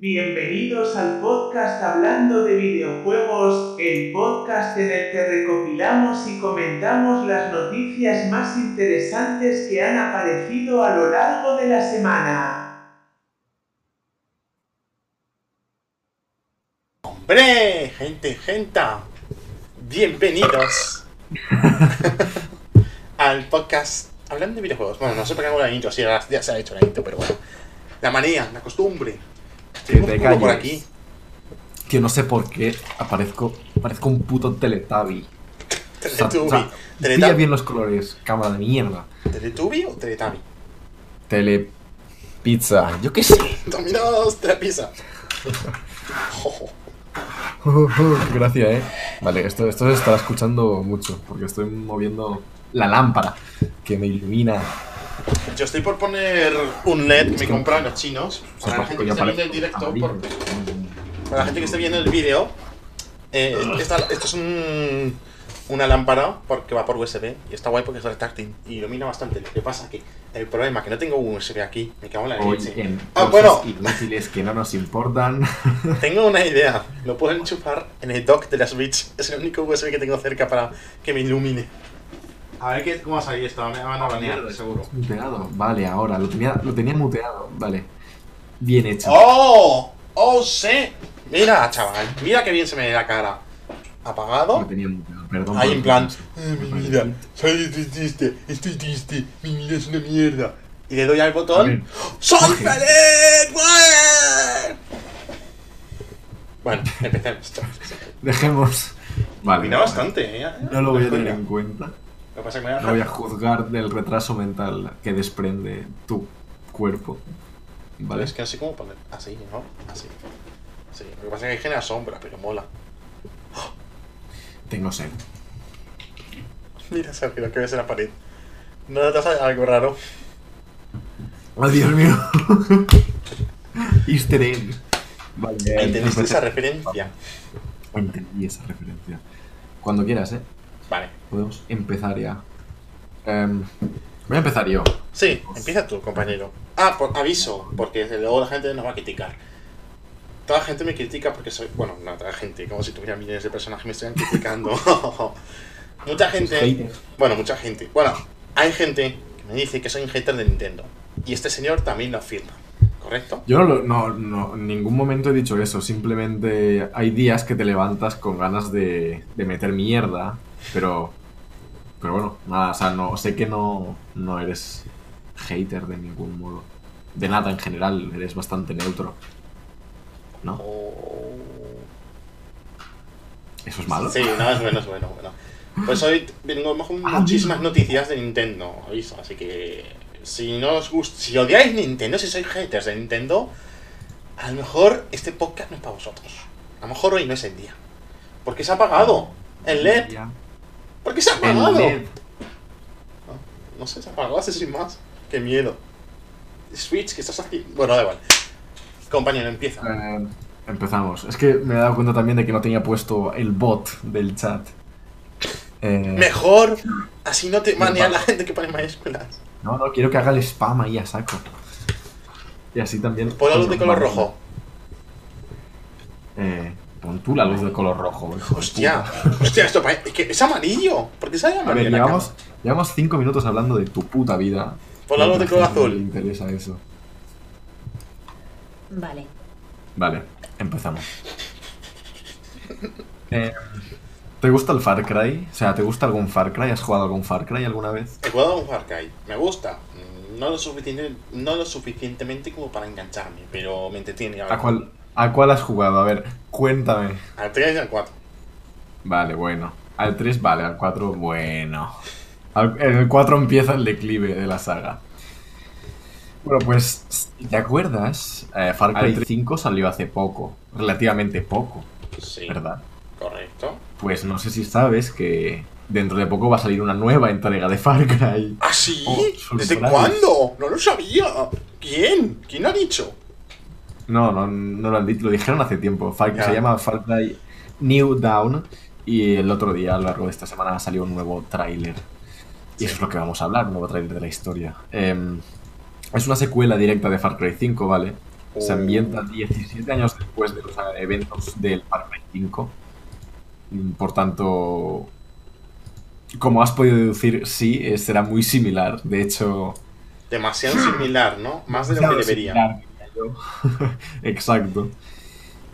Bienvenidos al podcast Hablando de videojuegos, el podcast en el que recopilamos y comentamos las noticias más interesantes que han aparecido a lo largo de la semana. ¡Hombre! Gente, gente. Bienvenidos al podcast Hablando de videojuegos. Bueno, no sé por qué hago la intro, sí, ya ya se ha hecho la intro, pero bueno. La manía, la costumbre. Que te culo por calles. aquí. Que no sé por qué aparezco, parezco un puto Teletubby. Teletubby. o sea, pilla bien los colores, cámara de mierda. ¿Teletubby o Teletubby? Tele... Pizza, yo qué sé. Dominados, Telepizza. Qué gracia, eh. Vale, esto, esto se estará escuchando mucho, porque estoy moviendo la lámpara que me ilumina. Yo estoy por poner un LED que me compran los chinos. Para la gente que esté viendo el directo, por- para la gente que esté viendo el vídeo, eh, esta- esto es un, una lámpara por- que va por USB y está guay porque es retráctil y ilumina bastante. Lo que pasa que el problema es que no tengo USB aquí, me cago en la leche. en Ah, bueno. inútiles que no nos importan. Tengo una idea, lo puedo enchufar en el dock de la Switch. Es el único USB que tengo cerca para que me ilumine. A ver qué, cómo va a salir esto, me van a banear, seguro. Muteado, vale, ahora, lo tenía, lo tenía muteado, vale. Bien hecho. ¡Oh! ¡Oh, sí! Mira, chaval, mira qué bien se me ve la cara. Lo ¿Apagado? tenía muteado, perdón. Ahí en plan. "Eh, mi vida, soy triste, estoy triste, mi vida es una mierda. Y le doy al botón. ¡Soy feliz! ¡Güey! Bueno, empecemos. Dejemos. Vale. Ilumina bastante, ¿eh? No lo voy a tener en cuenta. Lo que pasa es que me No voy a juzgar del retraso mental que desprende tu cuerpo. Vale, es que no sé cómo poner. Así, ¿no? Así. Sí, lo que pasa es que genera sombra, pero mola. Tengo sed. Mira, Sergio, lo que ves en la pared. ¿No notas algo raro? ¡Oh, Dios mío! Easter egg. Vale. ¿Entendiste empecé- esa referencia? Entendí esa referencia. Cuando quieras, ¿eh? Vale. Podemos empezar ya. Em, voy a empezar yo. Sí, empieza tú, compañero. Ah, por, aviso, porque luego la gente nos va a criticar. Toda la gente me critica porque soy. Bueno, no, toda la gente, como si tuviera millones de personas que me estuvieran criticando. mucha gente. Bueno, mucha gente. Bueno, hay gente que me dice que soy un hater de Nintendo. Y este señor también lo afirma. ¿Correcto? Yo no, lo- no, no, en ningún momento he dicho eso. Simplemente hay días que te levantas con ganas de, de meter mierda. Pero. Pero bueno, nada, o sea, no, sé que no, no eres hater de ningún modo. De nada en general, eres bastante neutro. ¿No? ¿Eso es malo? Sí, no, es bueno, es bueno, bueno. Pues hoy vengo con Ah, muchísimas noticias de Nintendo, aviso, así que si no os gusta, si odiáis Nintendo, si sois haters de Nintendo, a lo mejor este podcast no es para vosotros. A lo mejor hoy no es el día. Porque se ha apagado el LED. Ya. ¿Por se ha apagado? No sé, se ha apagado así sin más. Qué miedo. Switch, ¿qué estás haciendo? Bueno, da igual. Compañero, empieza. Eh, empezamos. Es que me he dado cuenta también de que no tenía puesto el bot del chat. Eh, Mejor, así no te manea la gente que pone mayúsculas. No, no, quiero que haga el spam ahí a saco. Y así también. Pon la luz de color rojo. Eh, pon tú la luz de color rojo. hijo de Hostia, hostia, esto pa- es, que es amarillo. ¿Por qué sale A amarillo? ver, la llevamos, llevamos cinco minutos hablando de tu puta vida. Pon la luz de color A azul. Le interesa eso. Vale. Vale, empezamos. Eh, ¿Te gusta el Far Cry? O sea, ¿te gusta algún Far Cry? ¿Has jugado algún Far Cry alguna vez? He jugado a un Far Cry. Me gusta. No lo, suficiente, no lo suficientemente como para engancharme, pero me entretiene. ¿A cuál, ¿A cuál has jugado? A ver, cuéntame. Al 3 y al 4. Vale, bueno. Al 3 vale, al 4 bueno. Al- en el 4 empieza el declive de la saga. Bueno, pues, si te acuerdas, Eh, Far Cry 5 salió hace poco, relativamente poco, Sí, ¿verdad? correcto. Pues no sé si sabes que dentro de poco va a salir una nueva entrega de Far Cry. ¿Ah, sí? Oh, ¿Desde cuándo? No lo sabía. ¿Quién? ¿Quién ha dicho? No, no, no lo han dicho, lo dijeron hace tiempo. Se llama Far Cry New Dawn y el otro día, a lo largo de esta semana, salió un nuevo tráiler. Y eso es lo que vamos a hablar, un nuevo tráiler de la historia. Em, es una secuela directa de Far Cry 5, ¿vale? Se Uh. ambienta 17 años después de los eventos del Far Cry 5. Mm, Por tanto, como has podido deducir, sí, eh, será muy similar. De hecho, Demasiado similar, ¿no? Más de lo que debería. similar. Exacto.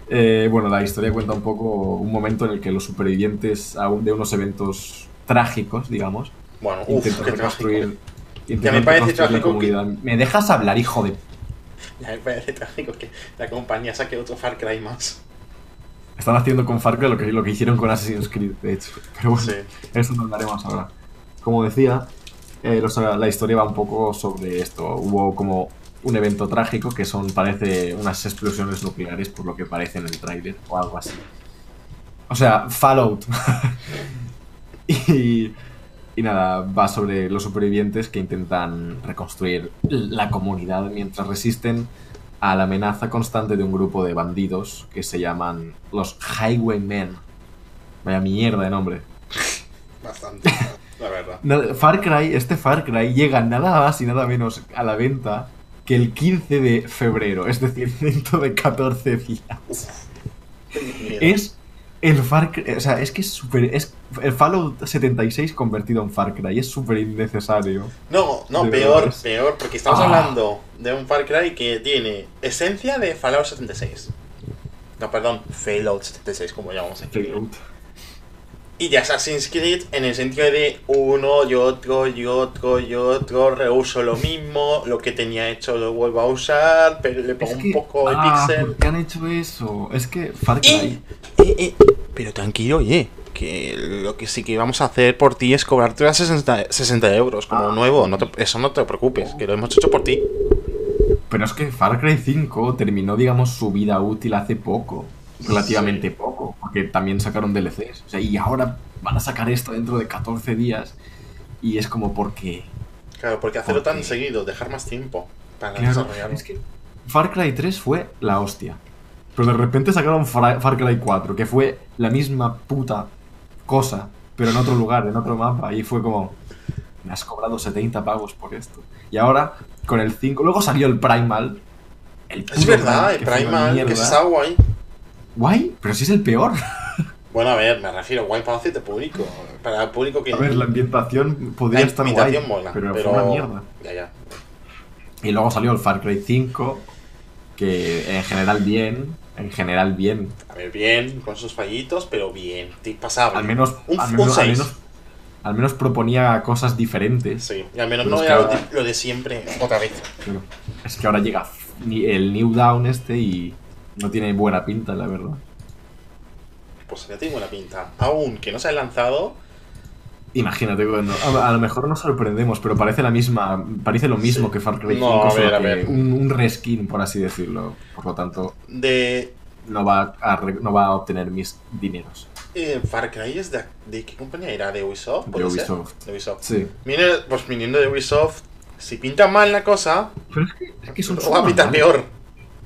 Eh, bueno, la historia cuenta un poco un momento en el que los supervivientes aún de unos eventos trágicos, digamos, Bueno, intentan qué reconstruir, trágico. intentan parece trágico que-. ¿Me dejas hablar, hijo de Ya me parece trágico que la compañía saque otro Far Cry más. Están haciendo con Far Cry lo que, lo que hicieron con Assassin's Creed, de hecho. Pero bueno, Sí. eso no hablaremos ahora. Como decía, eh, los- la historia va un poco sobre esto. Hubo como un evento trágico que son, parece, unas explosiones nucleares, por lo que parece en el tráiler, o algo así. O sea, Fallout. y, y nada, va sobre los supervivientes que intentan reconstruir la comunidad mientras resisten a la amenaza constante de un grupo de bandidos que se llaman los Highwaymen. Vaya mierda de nombre. Bastante, la verdad. Far Cry, este Far Cry llega nada más y nada menos a la venta que el 15 de febrero, es decir, dentro de 14 días. Es el Far Cry, o sea, es que es súper, es el Fallout 76 convertido en Far Cry, es súper innecesario. No, no, peor, verdad. peor, porque estamos Ah. hablando de un Far Cry que tiene esencia de Fallout 76. No, perdón, Fallout 76, como llamamos aquí. Fallout. Y de Assassin's Creed en el sentido de uno y otro y otro y otro, reuso lo mismo, lo que tenía hecho lo vuelvo a usar, pero le pongo Es un poco de ah, pixel. ¿por qué han hecho eso? Es que Far Cry... Eh, eh, eh, pero tranquilo, oye, que lo que sí que vamos a hacer por ti es cobrarte las 60, 60 euros como Ah. nuevo, no te- eso no te preocupes, que lo hemos hecho por ti. Pero es que Far Cry 5 terminó, digamos, su vida útil hace poco. Relativamente poco. Porque también sacaron DLCs. O sea, y ahora van a sacar esto dentro de 14 días. Y es como porque... Claro, porque hacerlo tan seguido, dejar más tiempo para Claro, desarrollarlo. es que Far Cry 3 fue la hostia. Pero de repente sacaron Far, Far Cry 4, que fue la misma puta cosa, pero en otro lugar, en otro mapa. Y fue como, me has cobrado 70 pagos por esto. Y ahora, con el 5, luego salió el Primal. El Es verdad, el que Primal, que mierda. se está guay. Pero si es el peor. Bueno, a ver, me refiero guay para cierto público. Para el público que. A ver, la ambientación podría la estar guay, mola, pero, pero. fue una mierda. Ya, ya. Y luego salió el Far Cry 5, que en general bien, en general bien. A ver, bien, con sus fallitos, pero bien. Pasable. Al menos, Un- al, un menos, al, seis. menos, al menos proponía cosas diferentes. Sí, y al menos Pero no era lo de, ahora- lo de siempre otra vez. Pero es que ahora llega el New Down este y no tiene buena pinta, la verdad. Pues ya tiene buena pinta. Aún que no se ha lanzado, Imagínate, bueno, a, a lo mejor nos sorprendemos, pero parece la misma, parece lo mismo Sí. que Far Cry 5, No, a solo ver, a que ver. Un, un reskin, por así decirlo. Por lo tanto, de no va a, no va a obtener mis dineros. eh, Far Cry es de, de qué compañía era, de Ubisoft, De ¿Puede ser? Ubisoft. De Ubisoft. Sí. Viene- pues viniendo de Ubisoft, si pinta mal la cosa, Pero es que, es que son va a pintar peor.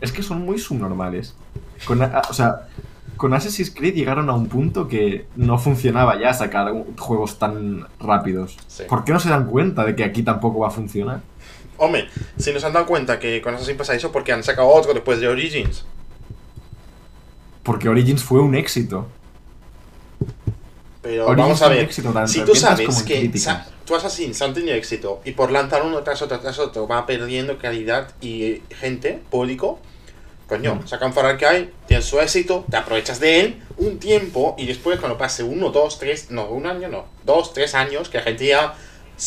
Es que son muy subnormales. Con, a- o sea, con Assassin's Creed llegaron a un punto que no funcionaba ya sacar juegos tan rápidos. Sí. ¿Por qué no se dan cuenta de que aquí tampoco va a funcionar? Hombre, si nos han dado cuenta que con Assassin pasa eso, porque han sacado otro después de Origins. Porque Origins fue un éxito. Pero Origins vamos a ver, éxito si tú sabes que sa- tu Assassin's han tenido éxito y por lanzar uno tras otro tras otro va perdiendo calidad y gente, público, coño, Mm. sacan Far Cry, tienes su éxito, te aprovechas de él un tiempo y después cuando pase uno, dos, tres, no, un año no, dos, tres años, que la gente ya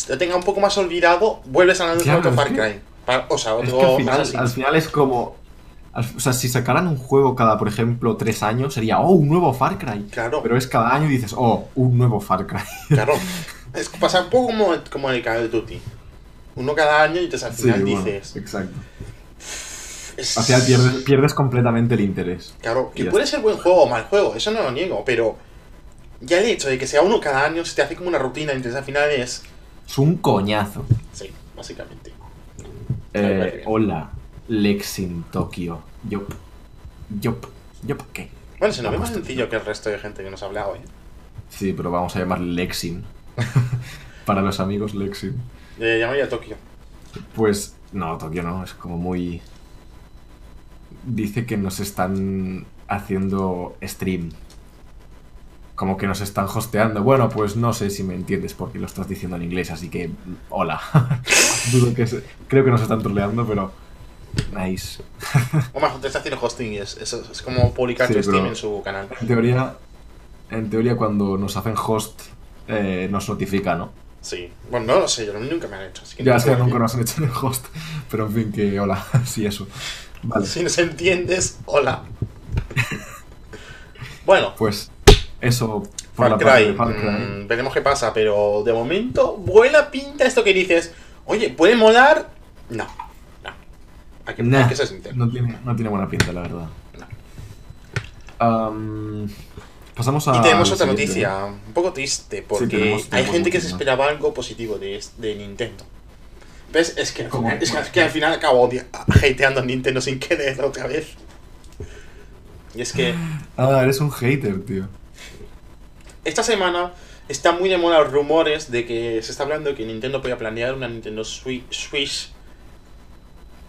lo tenga un poco más olvidado, vuelves a lanzar otro Far que- Cry. O sea, Es otro que al final, Assassin's. al final es como... al- o sea, si sacaran un juego cada, por ejemplo, tres años, sería, oh, un nuevo Far Cry. Claro, Pero es cada año y dices, oh, un nuevo Far Cry. claro. Es que pasa un poco como, como en el Call of Duty. Uno cada año y entonces al Sí, final bueno, dices... exacto. Es- Al final pierdes, pierdes completamente el interés. Claro, que puede ser buen juego o mal juego, eso no lo niego, pero ya el hecho de que sea uno cada año se te hace como una rutina, entonces al final es... Es un coñazo. Sí, básicamente. Eh, hola, Lexin Tokio. Yup. Yup. Yup, ¿qué? Bueno, se nos ve más sencillo que el resto de gente que nos ha hablado, ¿eh? Sí, pero vamos a llamarle Lexin. Para los amigos Lexin. Le llamaría Tokio. Pues, no, Tokio no, es como muy... dice que nos están haciendo stream. Como que nos están hosteando. Bueno, pues no sé si me entiendes porque lo estás diciendo en inglés, así que hola. Dudo que se- creo que nos están troleando, pero nice. O más, te está haciendo hosting y es, es, es como publicar Sí, tu Steam en su canal. En teoría, en teoría cuando nos hacen host eh, nos notifica, ¿no? Sí. Bueno, no lo sé, yo nunca me han hecho. Así que Ya no es que nunca nos han hecho en host, pero en fin que hola, sí eso. Vale, Si nos entiendes, hola. bueno, pues eso por Far la parte Cry, de Far Cry. mm, veremos qué pasa, pero de momento, buena pinta esto que dices. Oye, ¿puede molar? No, no. Hay que, hay Nah, que ser sincero. no, tiene, no tiene buena pinta, la verdad. No. Am, pasamos a. Y tenemos otra siguiente. noticia, un poco triste, porque tenemos- hay gente que se esperaba algo positivo de Nintendo. ¿Ves? Es que, al final- es que, es que al final acabo hateando a Nintendo sin querer otra vez. Y es que Ah, eres un hater, tío. esta semana está muy de moda los rumores de que se está hablando de que Nintendo podía planear una Nintendo Swi- Switch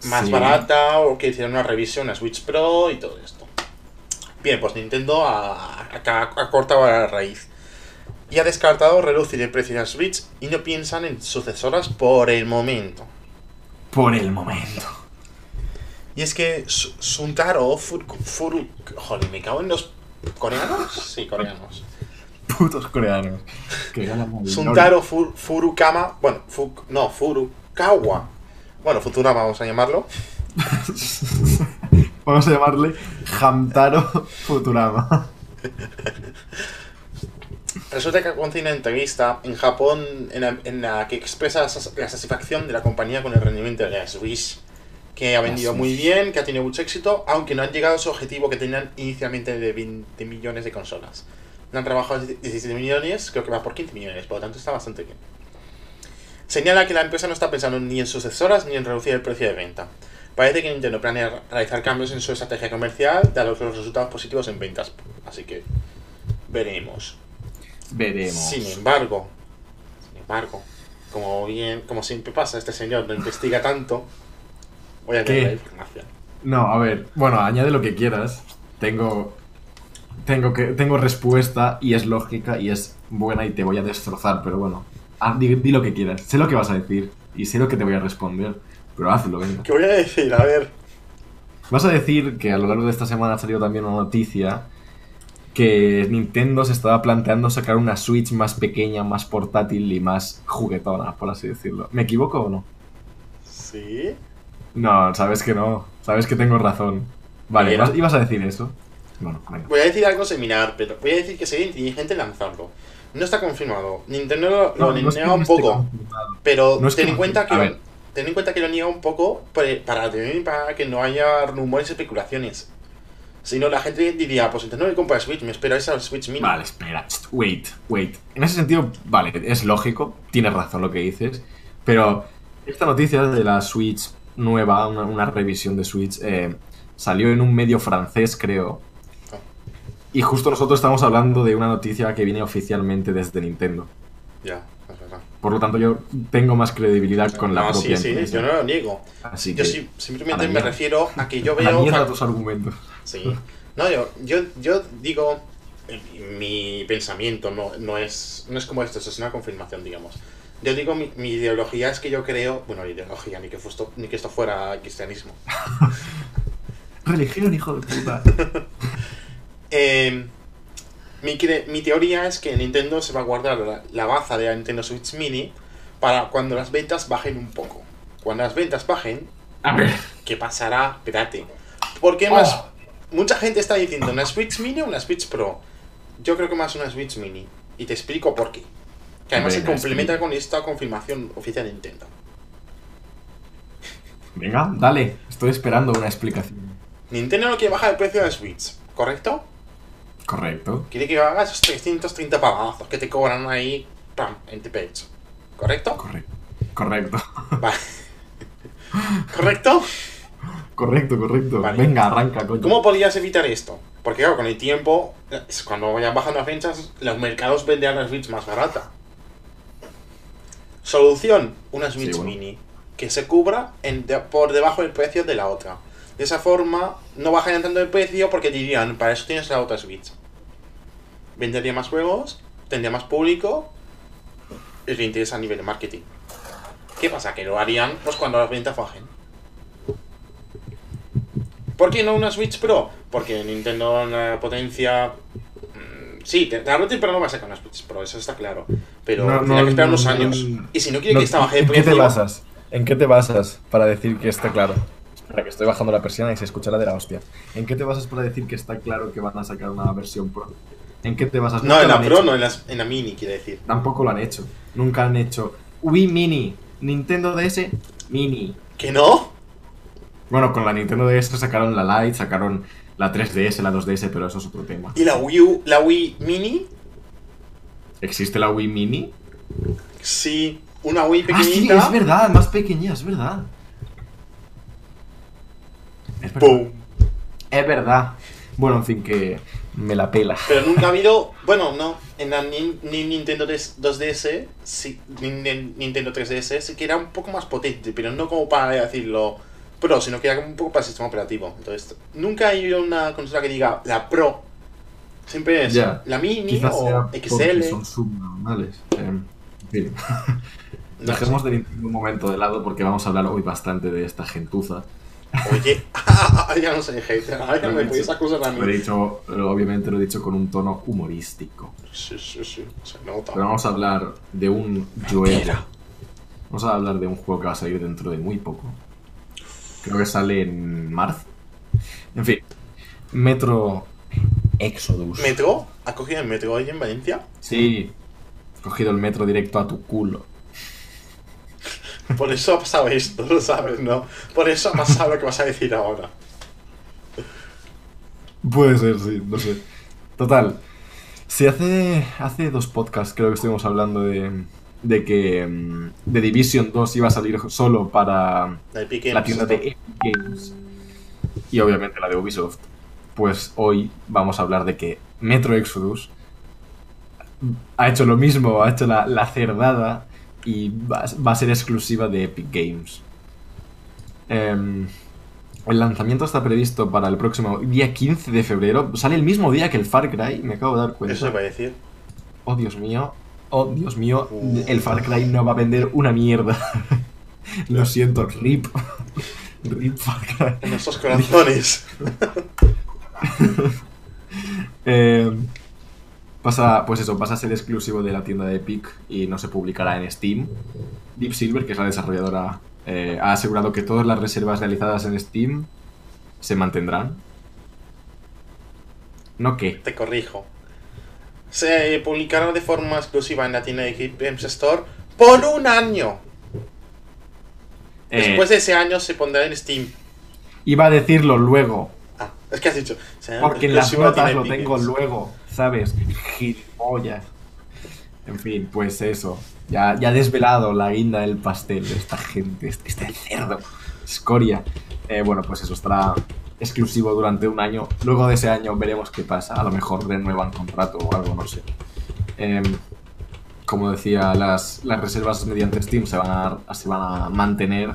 más Sí. barata o que hicieran una revisión a Switch Pro y todo esto. Bien, pues Nintendo ha, ha- ha cortado a la raíz y ha descartado reducir el precio de la Switch y no piensan en sucesoras por el momento. Por el momento. Y es que Su- Suntaro Furu, Furu- Joder, me cago en los coreanos. Sí, coreanos. Putos coreanos. Suntaro Fu- Furukama, bueno, Fu- no, Furukawa. Bueno, Futurama vamos a llamarlo. Vamos a llamarle Hamtaro Futurama. Resulta que concede una entrevista en Japón en la, en la que expresa la satisfacción de la compañía con el rendimiento de la Switch, que ha vendido muy bien, que ha tenido mucho éxito, aunque no han llegado a su objetivo que tenían inicialmente de 20 millones de consolas. No han trabajado 17 millones, creo que va por 15 millones, por lo tanto está bastante bien. Señala que la empresa no está pensando ni en sucesoras ni en reducir el precio de venta. Parece que Nintendo planea realizar cambios en su estrategia comercial, dado los resultados positivos en ventas. Así que veremos. Veremos. Sin embargo, sin embargo, como bien, como siempre pasa, este señor no investiga tanto. Voy a leer la información. No, a ver, bueno, añade lo que quieras. Tengo. Tengo que. Tengo respuesta y es lógica y es buena y te voy a destrozar, pero bueno. Ah, di, di lo que quieras. Sé lo que vas a decir y sé lo que te voy a responder. Pero hazlo, venga. ¿Qué voy a decir? A ver. Vas a decir que a lo largo de esta semana ha salido también una noticia que Nintendo se estaba planteando sacar una Switch más pequeña, más portátil y más juguetona, por así decirlo. ¿Me equivoco o no? Sí. No, sabes que no. Sabes que tengo razón. Vale. ¿ibas, a decir eso? Bueno, venga. Voy a decir algo similar, pero voy a decir que sería inteligente lanzarlo. No está confirmado. Nintendo lo, lo No, niega un poco. Pero No es que ten en cuenta que ten en cuenta que lo niega un poco para, tener- para que no haya rumores y especulaciones. Si no, la gente diría, pues entonces no me compra Switch, me espero esa Switch Mini. Vale, espera. Wait, wait. En ese sentido, vale, es lógico. Tienes razón lo que dices. Pero esta noticia de la Switch nueva, una, una revisión de Switch, eh, salió en un medio francés, creo. Ah. Y justo nosotros estamos hablando de una noticia que viene oficialmente desde Nintendo. Ya, es verdad. Por lo tanto, yo tengo más credibilidad con la no, propia sí, sí, empresa. yo no lo niego. Así Yo que, sí- a simplemente me mierda. refiero a que yo a veo... fa- tus argumentos. Sí. No, yo, yo, yo digo, eh, mi pensamiento no, no, es, no es como esto, es una confirmación, digamos. Yo digo, mi, mi ideología es que yo creo, bueno, ideología, ni que, fusto- ni que esto fuera cristianismo. Religión, hijo de puta. Eh, mi, mi teoría es que Nintendo se va a guardar la, la baza de la Nintendo Switch Mini para cuando las ventas bajen un poco. Cuando las ventas bajen, A ver. ¿qué pasará? Espérate. Porque más, Oh. Mucha gente está diciendo una Switch Mini o una Switch Pro. Yo creo que más una Switch Mini. Y te explico por qué. Que además Venga, se complementa con esta confirmación oficial de Nintendo. Venga, dale. Estoy esperando una explicación. Nintendo no quiere bajar el precio de la Switch, ¿correcto? Correcto. Quiere que hagas esos 330 pavazos que te cobran ahí, pam, en tu pecho. ¿Correcto? Correcto. Correcto. Vale. ¿Correcto? Correcto, correcto. Vale. Venga, arranca, coño. ¿Cómo podrías evitar esto? Porque claro, con el tiempo, cuando vayan bajando las ventas, los mercados venderán la Switch más barata. Solución, una Switch Sí, bueno. Mini que se cubra en de- por debajo del precio de la otra. De esa forma, no bajarían tanto de precio porque dirían, para eso tienes la otra Switch. Vendería más juegos, tendría más público y le interesa a nivel de marketing. ¿Qué pasa? Que lo harían pues cuando las ventas bajen. ¿Por qué no una Switch Pro? Porque Nintendo en la potencia... mm, Sí, tarde o temprano va a sacar una Switch Pro, eso está claro. Pero No, no, que esperar unos no, años. Y si no quiere que esta baje de ¿En qué te precio... basas? ¿En qué te basas para decir que está claro? Espera, que estoy bajando la persiana y se escuchará de la hostia. ¿En qué te basas para decir que está claro que van a sacar una versión Pro? ¿En qué te basas? No, en la Pro, hecho. no, en, las- en la Mini, quiere decir. Tampoco lo han hecho. Nunca han hecho Wii Mini, Nintendo DS Mini. ¿Que no? Bueno, con la Nintendo DS sacaron la Lite, sacaron la 3DS, la 2DS, pero eso es otro tema. ¿Y la Wii U, la Wii Mini? ¿Existe la Wii Mini? Sí, una Wii Ah, sí, pequeñita. es verdad, más pequeña, es verdad. Es verdad. ¡Pum! Es verdad. Bueno, en fin, que me la pela. Pero nunca ha habido. Bueno, no. En la Ni- Nintendo 3 2DS, sí, Nin- Nintendo 3DS, sí que era un poco más potente, pero no como para decirlo Pro, sino que era como un poco para el sistema operativo. Entonces, nunca ha habido una consola que diga la Pro. Siempre es la Mini Quizás o XL. son subnormales. Eh. No Dejemos de Nintendo un momento de lado porque vamos a hablar hoy bastante de esta gentuza. sé. Oye, ya no soy hater, ya me podéis acusar a Lo he mí. dicho, obviamente lo he dicho con un tono humorístico. Sí, sí, sí, se nota. Pero vamos a hablar de un juego. Vamos a hablar de un juego que va a salir dentro de muy poco. Creo que sale en marzo. En fin. Metro Exodus. ¿Metro? ¿Ha cogido el metro hoy en Valencia? Sí. He cogido el metro directo a tu culo. Por eso ha pasado esto, lo sabes, ¿no? Por eso ha pasado lo que vas a decir ahora. Puede ser, sí, no sé. Total. Si hace, hace dos podcasts creo que estuvimos hablando de, de que mm, The Division 2 iba a salir solo para La tienda de. Epic Games y obviamente la de Ubisoft. Pues hoy vamos a hablar de que Metro Exodus ha hecho lo mismo, ha hecho la, la cerdada y va, va a ser exclusiva de Epic Games. Em, el lanzamiento está previsto para el próximo día 15 de febrero. Sale el mismo día que el Far Cry, me acabo de dar cuenta. Eso iba a decir. Oh, Dios mío. Oh, Dios mío. El Far Cry no va a vender una mierda. Lo siento, RIP. RIP Far Cry. En nuestros corazones. Eh, pasa, pues eso, pasa a ser exclusivo de la tienda de Epic y no se publicará en Steam. Deep Silver, que es la desarrolladora, eh, ha asegurado que todas las reservas realizadas en Steam se mantendrán. ¿No qué? Te corrijo. Se publicará de forma exclusiva en la tienda de Epic Games Store por un año. Eh, Después de ese año se pondrá en Steam. Iba a decirlo luego, Ah, es que has dicho. porque en las notas lo tengo Games. luego, ¿sabes? Gilipollas. En fin, pues eso. Ya, ya ha desvelado la guinda del pastel de esta gente, este, este cerdo, escoria. Eh, bueno, pues eso estará exclusivo durante un año. Luego de ese año veremos qué pasa. A lo mejor renuevan contrato o algo, no sé. Em, como decía, las, las reservas mediante Steam se van, a, se van a mantener.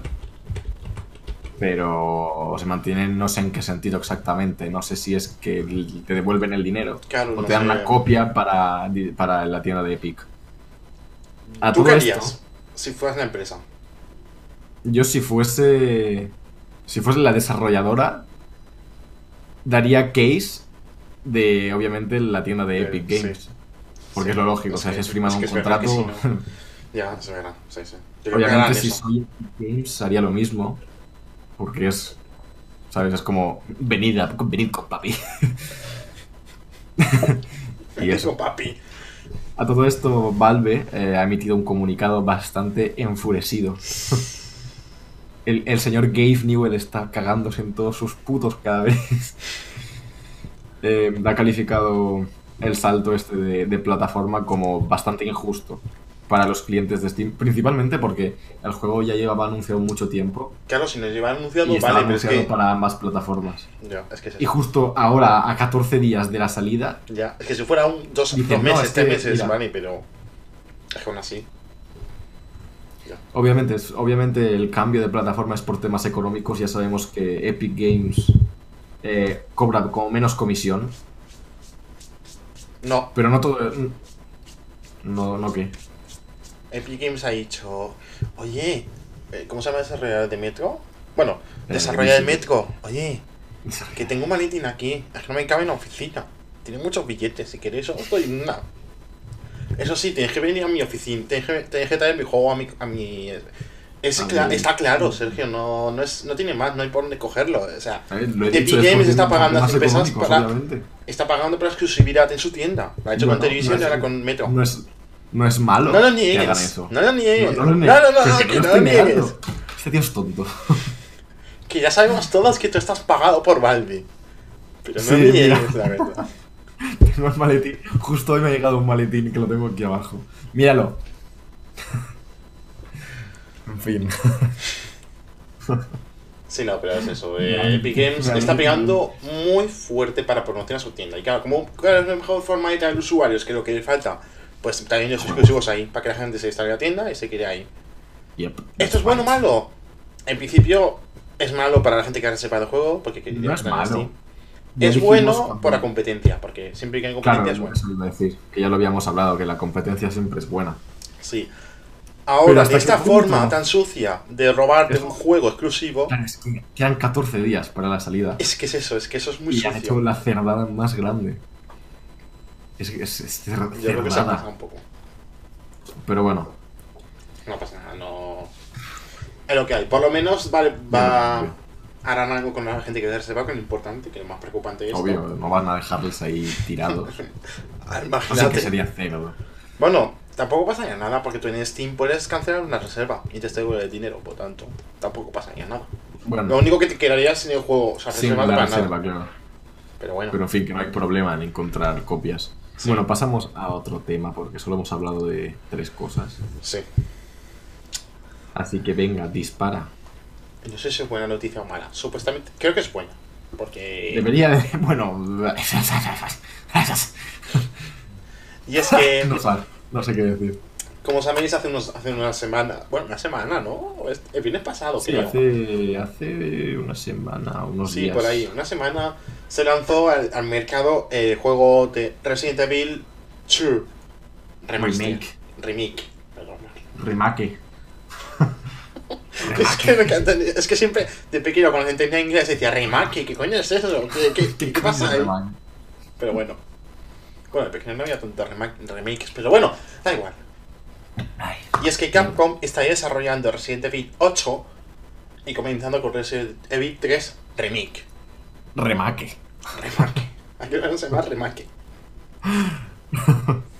Pero se mantienen, no sé en qué sentido exactamente. No sé si es que te devuelven el dinero Claro, o te dan sé. una copia para, para la tienda de Epic. A ¿Tú qué esto- harías si fueras la empresa? Yo si fuese. Si fuese la desarrolladora. Daría case de obviamente la tienda de Eh, Epic sí. Games. Porque Sí, es lo lógico, o sea, que- si has firmado es un es contrato. sí, ¿no? Ya, es verdad. Sí, sí. Yo obviamente si eso. soy Epic Games haría lo mismo. Porque es. ¿Sabes? Es como. Venid, a- venid con papi. y eso. Con papi. A todo esto, Valve eh, ha emitido un comunicado bastante enfurecido. El, el señor Gabe Newell está cagándose en todos sus putos cadáveres. Eh, ha calificado el salto este de, de plataforma como bastante injusto para los clientes de Steam, principalmente porque el juego ya llevaba anunciado mucho tiempo Claro, si nos llevan anunciado, y vale, pero es anunciado que. para ambas plataformas. Ya, es que es Y justo ahora, a 14 días de la salida, Ya, es que si fuera un dos, Dicen, dos no, meses, es tres meses, mira. vale, pero. Es que aún así. Obviamente, obviamente el cambio de plataforma es por temas económicos. Ya sabemos que Epic Games eh, cobra como menos comisión. No, Pero no todo. No, no qué. Epic Games ha dicho, oye, eh, ¿cómo se llama el desarrollador de Metro? Bueno, Eh, desarrollador de. Metro, oye, que tengo un maletín aquí, es que no me cabe en la oficina. Tiene muchos billetes, si queréis os doy una. Eso sí, tienes que venir a mi oficina, tienes que, tienes que traer mi juego a mi... A mi es A cla- mi- está claro, Sergio, no, no, es, no tiene más, no hay por dónde cogerlo. O sea, lo Epic Games está pagando a más empresas económicos, para- obviamente. está pagando por exclusividad en su tienda. Lo ha hecho Bueno, con televisión no y ahora con Metro. No es, no es malo No lo que hagan niegues. eso. No lo niegues. No, No, no, no, lo no, niegues. no lo lo niegues. Este tío es tonto. Que ya sabemos todos que tú estás pagado por Valve. Pero no Sí, niegues, la verdad. Tengo el maletín. Justo hoy me ha llegado un maletín que lo tengo aquí abajo. Míralo. en fin. Sí, no, pero es eso. Eh, Epic Games está pegando muy fuerte para promocionar su tienda. Y claro, como ¿cuál es la mejor forma de traer usuarios? Que es lo que le falta. Pues también los exclusivos ahí, para que la gente se instale la tienda y se quede ahí. Yep. ¿Esto es bueno o malo? En principio es malo para la gente que ha reservado el juego, porque No es malo. Steam. Es dijimos bueno cuando- por la competencia, porque siempre que hay Claro, competencia es bueno. decir. Que ya lo habíamos hablado, que la competencia siempre es buena. Sí. Ahora, de esta punto- forma tan sucia de robarte un juego exclusivo, Claro, es que quedan 14 días para la salida. es que es eso, es que eso es muy y han hecho sucio. la cerdada más grande. Es que es, es cer- Yo creo que se ha pasado un poco. Pero bueno, No pasa nada, no. Es lo que hay. Por lo menos vale, va. Harán algo con la gente que reserva, que es lo importante, que lo más preocupante es. obvio, no van a dejarles ahí tirados. Ah, O sea Imagínate. que sería cero. Bueno, tampoco pasaría nada, porque tú en Steam puedes cancelar una reserva y te devuelve el dinero, por tanto, tampoco pasaría nada. Bueno, Lo único que te quedaría sin el juego, o sea, sin reservado la para reserva, nada. claro. Pero bueno, Pero en fin, que no hay problema en encontrar copias. Sí. Bueno, pasamos a otro tema, porque solo hemos hablado de tres cosas. sí. Así que venga, dispara. No sé si es buena noticia o mala. Supuestamente, creo que es buena. Porque. Debería de... Bueno... Y es que, no, sé, no sé qué decir. como sabéis, hace, unos, hace una semana. Bueno, una semana, ¿no? El viernes pasado, Sí, creo. hace, hace una semana, unos Sí, días. por ahí. Una semana se lanzó al, al mercado el juego de Resident Evil 2 Remaster. Remake. Remake. Perdón. Remake. Es que, me encanta- es que siempre de pequeño cuando entendía inglés decía remake, ¿qué coño es eso? ¿Qué, qué, qué, coño pasa ahí? Pero bueno. Bueno, de pequeño no había tantos remake- remakes, pero bueno, da igual. Y es que Capcom está desarrollando Resident Evil 8 y comenzando con Resident Evil 3 Remake. Remake. Remake. Aquí no se llama remake.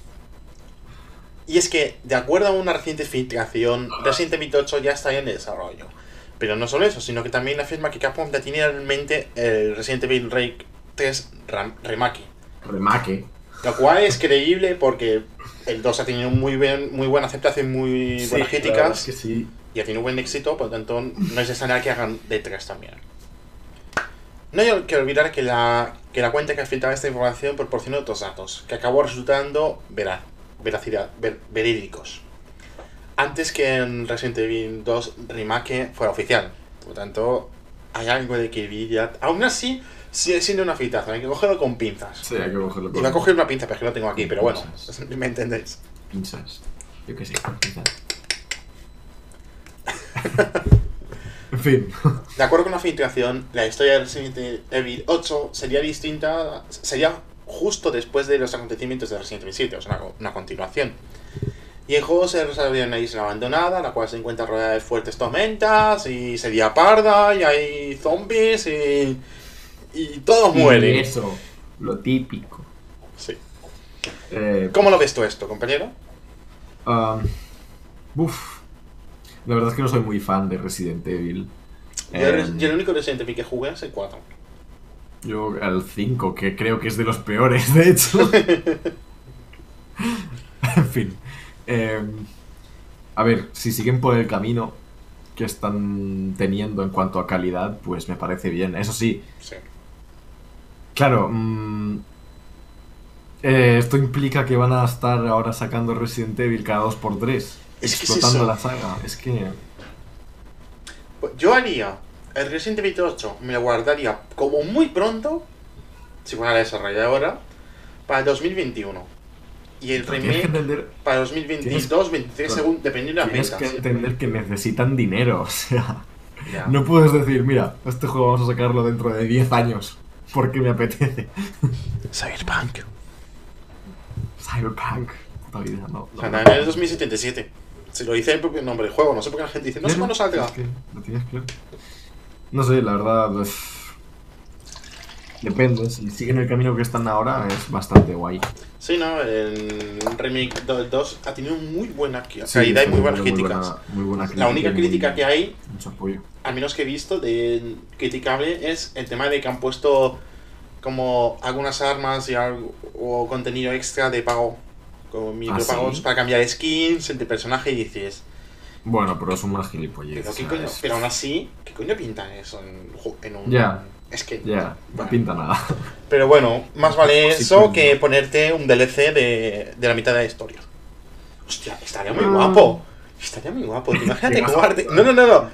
Y es que, de acuerdo a una reciente filtración, Resident Evil 8 ya está en desarrollo. Pero no solo eso, sino que también afirma que Capcom ya tiene en mente el Resident Evil Re 3 Ram- Remake. Remake. Lo cual es creíble porque el 2 ha tenido muy, bien, muy buena aceptación, muy Sí, buenas críticas es que sí. y ha tenido buen éxito, por lo tanto no es extrañar que hagan de 3 también. No hay que olvidar que la, que la cuenta que filtraba esta información proporcionó otros datos, que acabó resultando vera- veracidad, ver- verídicos. Antes que en Resident Evil 2 Remake fuera oficial. Por lo tanto, hay algo de ya... Aún así, sigue siendo una filtración, hay que cogerlo con pinzas. Sí, hay que cogerlo con Iba a coger una pinza, pero es que no tengo aquí, pero bueno, Pinzas. me entendéis. pinzas. Yo qué sé, pinzas. en fin. De acuerdo con la filtración, la historia de Resident Evil 8 sería distinta, sería justo después de los acontecimientos de Resident Evil 7, o sea, una, una continuación. Y el juego se desarrolla en una isla abandonada, la cual se encuentra rodeada de fuertes tormentas, y sería parda, y hay zombies, y, y todos mueren. Eso, lo típico. Sí. Eh, ¿Cómo lo ves tú esto, compañero? um, uf. La verdad es que no soy muy fan de Resident Evil. Yo, Eh, yo el único Resident Evil que jugué es el 4. Yo al 5, que creo que es de los peores, de hecho. en fin. Eh, a ver, si siguen por el camino que están teniendo en cuanto a calidad, pues me parece bien. Eso sí, Sí. claro. mm, eh, esto implica que van a estar ahora sacando Resident Evil cada 2x3. Es que es explotando la saga. Es que. Yo haría el Resident Evil 8, me lo guardaría como muy pronto, si fuera la desarrolladora, para el 2021. Y el remake entender, para 2022, 2023, según, dependiendo de las tienes que entender que necesitan dinero. O sea, no puedes decir, mira, este juego vamos a sacarlo dentro de 10 años. Porque me apetece. Cyberpunk. Cyberpunk. Puta vida, no. No. en el 2077. Se lo dice el propio nombre del juego, no sé por qué la gente dice, no sé cuándo saldrá. es que lo tienes claro. No sé, la verdad. pues, Depende, si siguen el camino que están ahora es bastante guay. Sí, no, el remake del 2 ha tenido muy buena Sí, calidad y muy buenas críticas. buena- muy buena La única crítica muy- que hay al menos que he visto de criticable es el tema de que han puesto como algunas armas y algo, o contenido extra de pago como micropagos sí? para cambiar skins entre personaje y dices Bueno, pero es un más gilipollez. pero, aún así ¿qué coño pinta eso en, un Ya. es que Ya, no Bueno. pinta nada. pero bueno más vale eso sí. que ponerte un DLC de, de la mitad de la historia hostia estaría muy Ah. guapo estaría muy guapo ¿Te imagínate ¿Qué vas a jugarte no no no no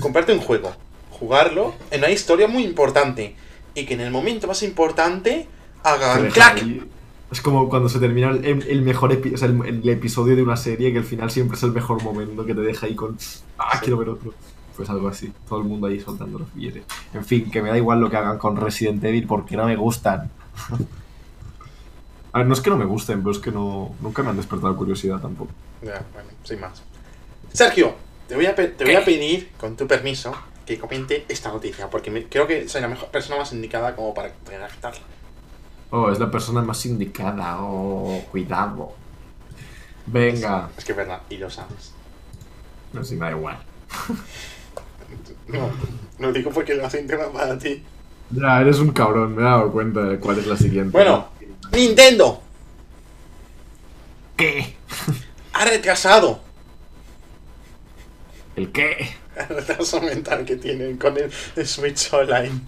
comprarte un juego jugarlo en una historia muy importante y que en el momento más importante Te hagan ahí- Es como cuando se termina el, el mejor epi- o sea, el, el episodio de una serie que al final siempre es el mejor momento que te deja ahí con. ¡Ah, Sí. quiero ver otro! Pues algo así. Todo el mundo ahí soltando los billetes. En fin, que me da igual lo que hagan con Resident Evil porque no me gustan. A ver, no es que no me gusten, pero es que no, nunca me han despertado curiosidad tampoco. Ya, bueno, sin más. Sergio, te voy a, pe- te voy a pedir, con tu permiso, que comente esta noticia, porque me- creo que soy la mejor persona más indicada como para redactarla. Oh, es la persona más indicada. Oh, cuidado. Venga. Es que es verdad, y lo sabes. No sé, me da igual. No, lo digo porque lo hace íntegra para ti. Ya, eres un cabrón, me he dado cuenta de cuál es la siguiente. Bueno, Nintendo ¿Qué? ha retrasado ¿El qué? el retraso mental que tienen con el Switch Online.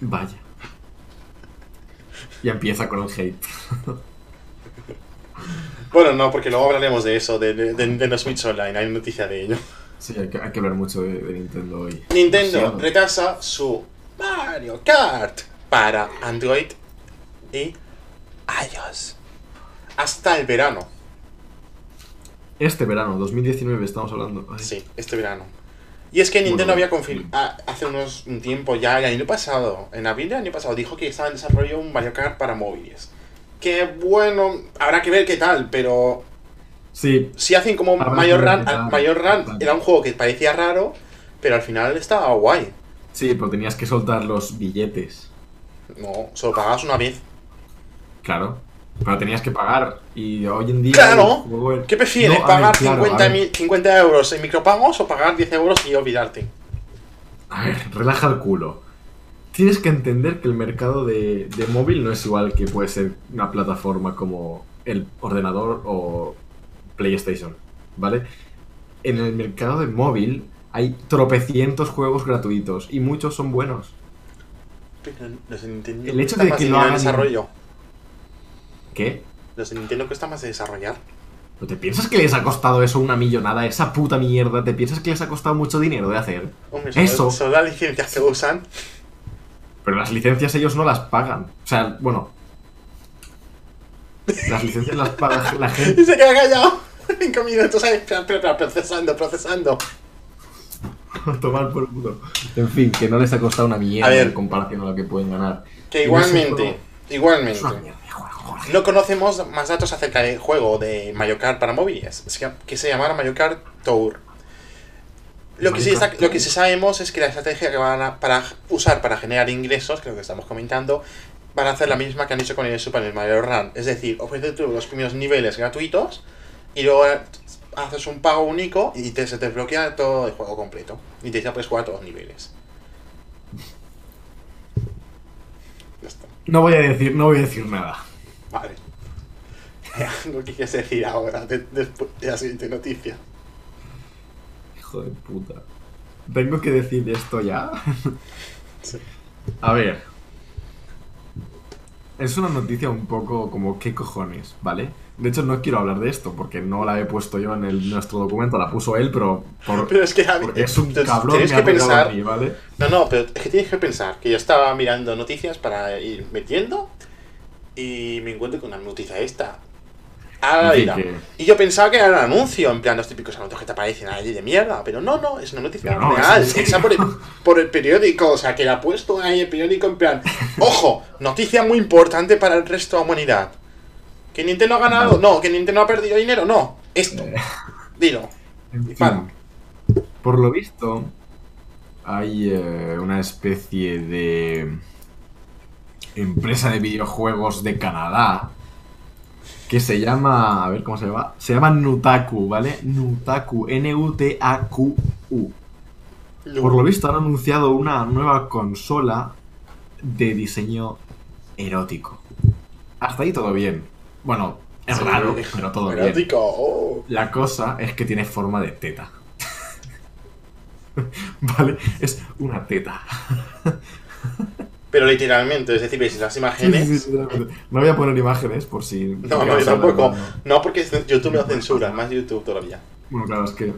Vaya. Ya empieza con el hate. Bueno, no, porque luego hablaremos de eso, de, de, Switch Online, hay noticia de ello. Sí, hay que, hay que hablar mucho de, de Nintendo hoy. Nintendo Demasiado. retrasa su Mario Kart para Android y iOS hasta el verano. Este verano, 2019, estamos hablando. Ay. Sí, este verano. Y es que Nintendo Bueno, había confirmado hace unos un tiempo ya, el año pasado, en abril del año pasado, dijo que estaba en desarrollo un Mario Kart para móviles. Que bueno, habrá que ver qué tal, pero Sí, si hacen como Mayor Run. Mayor Run era un juego que parecía raro, pero al final estaba guay. sí, pero tenías que soltar los billetes. No, solo pagabas una vez. Claro. Pero tenías que pagar. Y hoy en día. Claro. ¿Qué prefieres? No, ver, ¿Pagar claro, 50, a ver. mil- 50 euros en micropagos o pagar 10 euros y olvidarte? A ver, relaja el culo. Tienes que entender que el mercado de, de móvil no es igual que puede ser una plataforma como el ordenador o PlayStation, ¿vale? En el mercado de móvil hay tropecientos juegos gratuitos y muchos son buenos. Pero Nintendo El hecho de que lo hagan- desarrollo. ¿Qué? Los de Nintendo cuesta más de desarrollar. ¿No te piensas que les ha costado eso una millonada, esa puta mierda? ¿Te piensas que les ha costado mucho dinero de hacer? Hombre, Eso. son las licencias que usan. Pero las licencias ellos no las pagan. O sea, bueno. Las licencias las paga la gente. Y se queda callado. Cinco minutos ahí, procesando, procesando. Tomar por culo. En fin, que no les ha costado una mierda ver. en comparación a lo que pueden ganar. Que igualmente, igualmente, no conocemos más datos acerca del juego de Mario Kart para móviles, es que, se llamara Mario Kart Tour. Lo que, sí está- Kart lo que Tour. sí sabemos es que la estrategia que van a para usar para generar ingresos, que es lo que estamos comentando, van a hacer la misma que han hecho con el Super Mario Run. Es decir, ofrecer tú los primeros niveles gratuitos y luego haces un pago único y te, se te bloquea todo el juego completo. Y te dice, puedes jugar todos los niveles. Ya está. No voy a decir, no voy a decir nada. Vale. ¿Qué quieres decir ahora, de- después de la siguiente noticia? Hijo de puta. ¿Tengo que decir esto ya? Sí. A ver. es una noticia un poco como qué cojones, ¿vale? De hecho, no quiero hablar de esto porque no la he puesto yo en el, nuestro documento, la puso él, pero, por- Pero es que es un cabrón tienes que pensar- mí, ¿vale? No, no, pero es que tienes que pensar que yo estaba mirando noticias para ir metiendo y me encuentro con una noticia esta. A la En fin, vida. que- Y yo pensaba que era un anuncio, en plan los típicos anuncios que te aparecen ahí de mierda, pero no, no, es una noticia no, real, es hecha por el, por el periódico, o sea, que la ha puesto ahí el periódico en plan, ojo, noticia muy importante para el resto de la humanidad. ¿Que Nintendo ha ganado? No. ¿Que Nintendo ha perdido dinero? No. Esto. Eh. Dilo. Fin, por lo visto, hay eh, una especie de empresa de videojuegos de Canadá que se llama, a ver cómo se llama, se llama Nutaku, ¿vale? Nutaku, N-U-T-A-Q-U. Por lo visto han anunciado una nueva consola de diseño erótico. Hasta ahí todo bien. Bueno, es Sí. raro, pero todo bien. Erótico, oh. La cosa es que tiene forma de teta. vale, es una teta. Pero literalmente, es decir, veis las imágenes. sí, sí, literalmente. no voy a poner imágenes por si. No, no, yo tampoco. No, porque YouTube lo censura, más YouTube todavía. Bueno, claro, es que.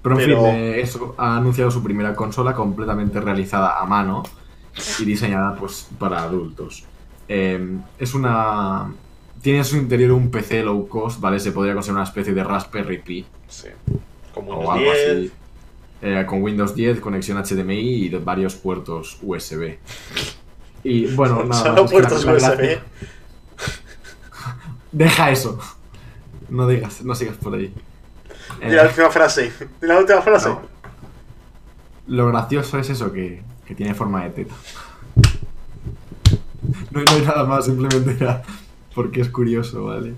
Pero en Pero- fin, eh, eso, ha anunciado su primera consola completamente realizada a mano y diseñada pues para adultos. Eh, es una. Tiene en su interior un PC low cost, ¿vale? Se podría considerar una especie de Raspberry Pi Sí. Como o unos algo 10. así. Eh, con Windows 10, conexión HDMI y de varios puertos USB. Y bueno, nada. Solo que la- puertos USB. gracia- Deja eso. No digas, no sigas por ahí. Y la Eh, última frase. Y la última frase. no. Lo gracioso es eso, que, que tiene forma de teta. No, no hay nada más, simplemente era porque es curioso, ¿vale?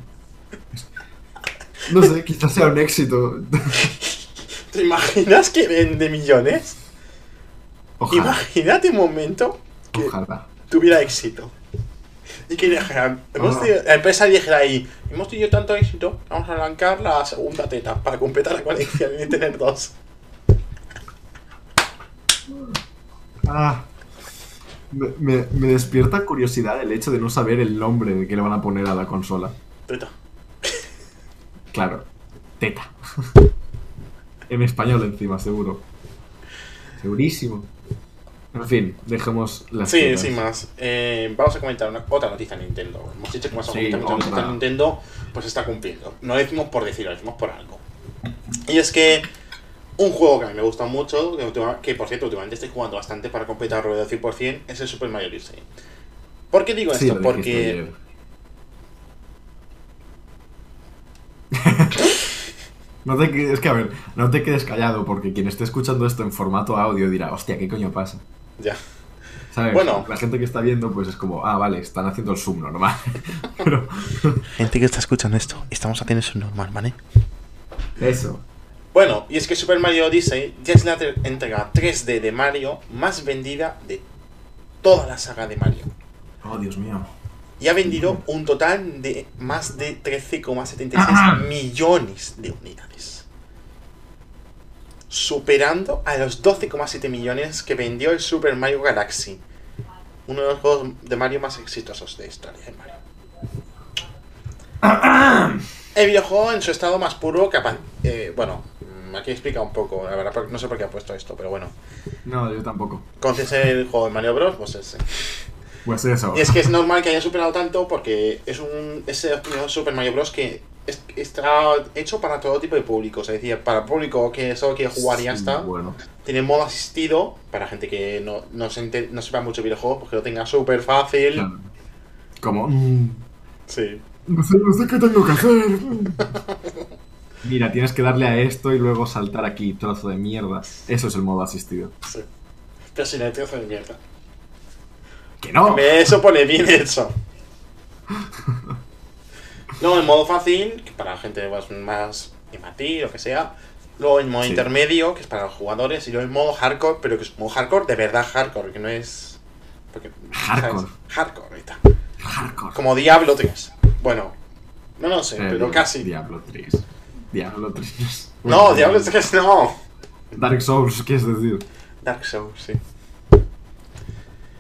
No sé, quizás sea un éxito. ¿Te imaginas que vende millones? Ojalá, Imagínate un momento que ojalá. tuviera éxito. Y que dijeran, hemos Ah. tenido- la empresa dijera ahí, hemos tenido tanto éxito, vamos a arrancar la segunda teta para completar la colección y tener dos. Ah, me, me- me despierta curiosidad el hecho de no saber el nombre de que le van a poner a la consola. Teta. Claro, teta. en español encima, seguro. Segurísimo. En fin, dejemos las Sí, sin más. Eh, vamos a comentar una, otra noticia de Nintendo. Hemos dicho que a Sí, comentar otra. noticias de Nintendo, pues está cumpliendo. No decimos por decirlo, lo decimos por algo. Y es que un juego que a mí me gusta mucho, que, por cierto últimamente estoy jugando bastante para completarlo de 100%, es el Super Mario Odyssey. ¿Por qué digo Sí, esto? Porque... No te quedes, es que a ver, no te quedes callado porque quien esté escuchando esto en formato audio dirá, hostia, ¿qué coño pasa? Ya. ¿Sabes? Bueno. La gente que está viendo pues es como, ah, vale, están haciendo el sub normal. Pero Gente que está escuchando esto, estamos haciendo eso normal, ¿vale? eso. Bueno, y es que Super Mario Odyssey ya es la entrega 3D de Mario más vendida de toda la saga de Mario. Oh, Dios mío. Y ha vendido un total de más de 13,76 millones de unidades. Superando a los 12,7 millones que vendió el Super Mario Galaxy. Uno de los juegos de Mario más exitosos de historia de Mario. El videojuego en su estado más puro, capaz. eh, bueno, aquí explica un poco, la verdad, no sé por qué ha puesto esto, pero bueno. No, yo tampoco. ¿Conoces el juego de Mario Bros? Pues ese. Pues eso. Es que es normal que haya superado tanto porque es un es el primer Super Mario Bros. que es- está hecho para todo tipo de público. Es decir, para el público que solo quiere jugar y ya está. Bueno. Tiene modo asistido para gente que no, no, se ente- no sepa mucho videojuegos, pues que lo tenga súper fácil. claro. Como, mm, Sí. no sé, no sé qué tengo que hacer. Mira, tienes que darle a esto y luego saltar aquí, trozo de mierda. Eso es el modo asistido. sí. Pero si le trozo de mierda. ¡Que no! Eso pone bien hecho. Luego en modo fácil, que para la gente pues, más infantil o que sea. Luego en modo Sí. intermedio, que es para los jugadores. Y luego en modo hardcore, pero que es modo hardcore de verdad hardcore, que no es. Porque, Hardcore. ¿sabes? Hardcore, ahorita. Hardcore. Como Diablo 3. Bueno, no lo sé, Eh, pero casi. Diablo 3. Diablo 3. No, Diablo 3 no. Dark Souls, ¿quieres decir? Dark Souls, sí.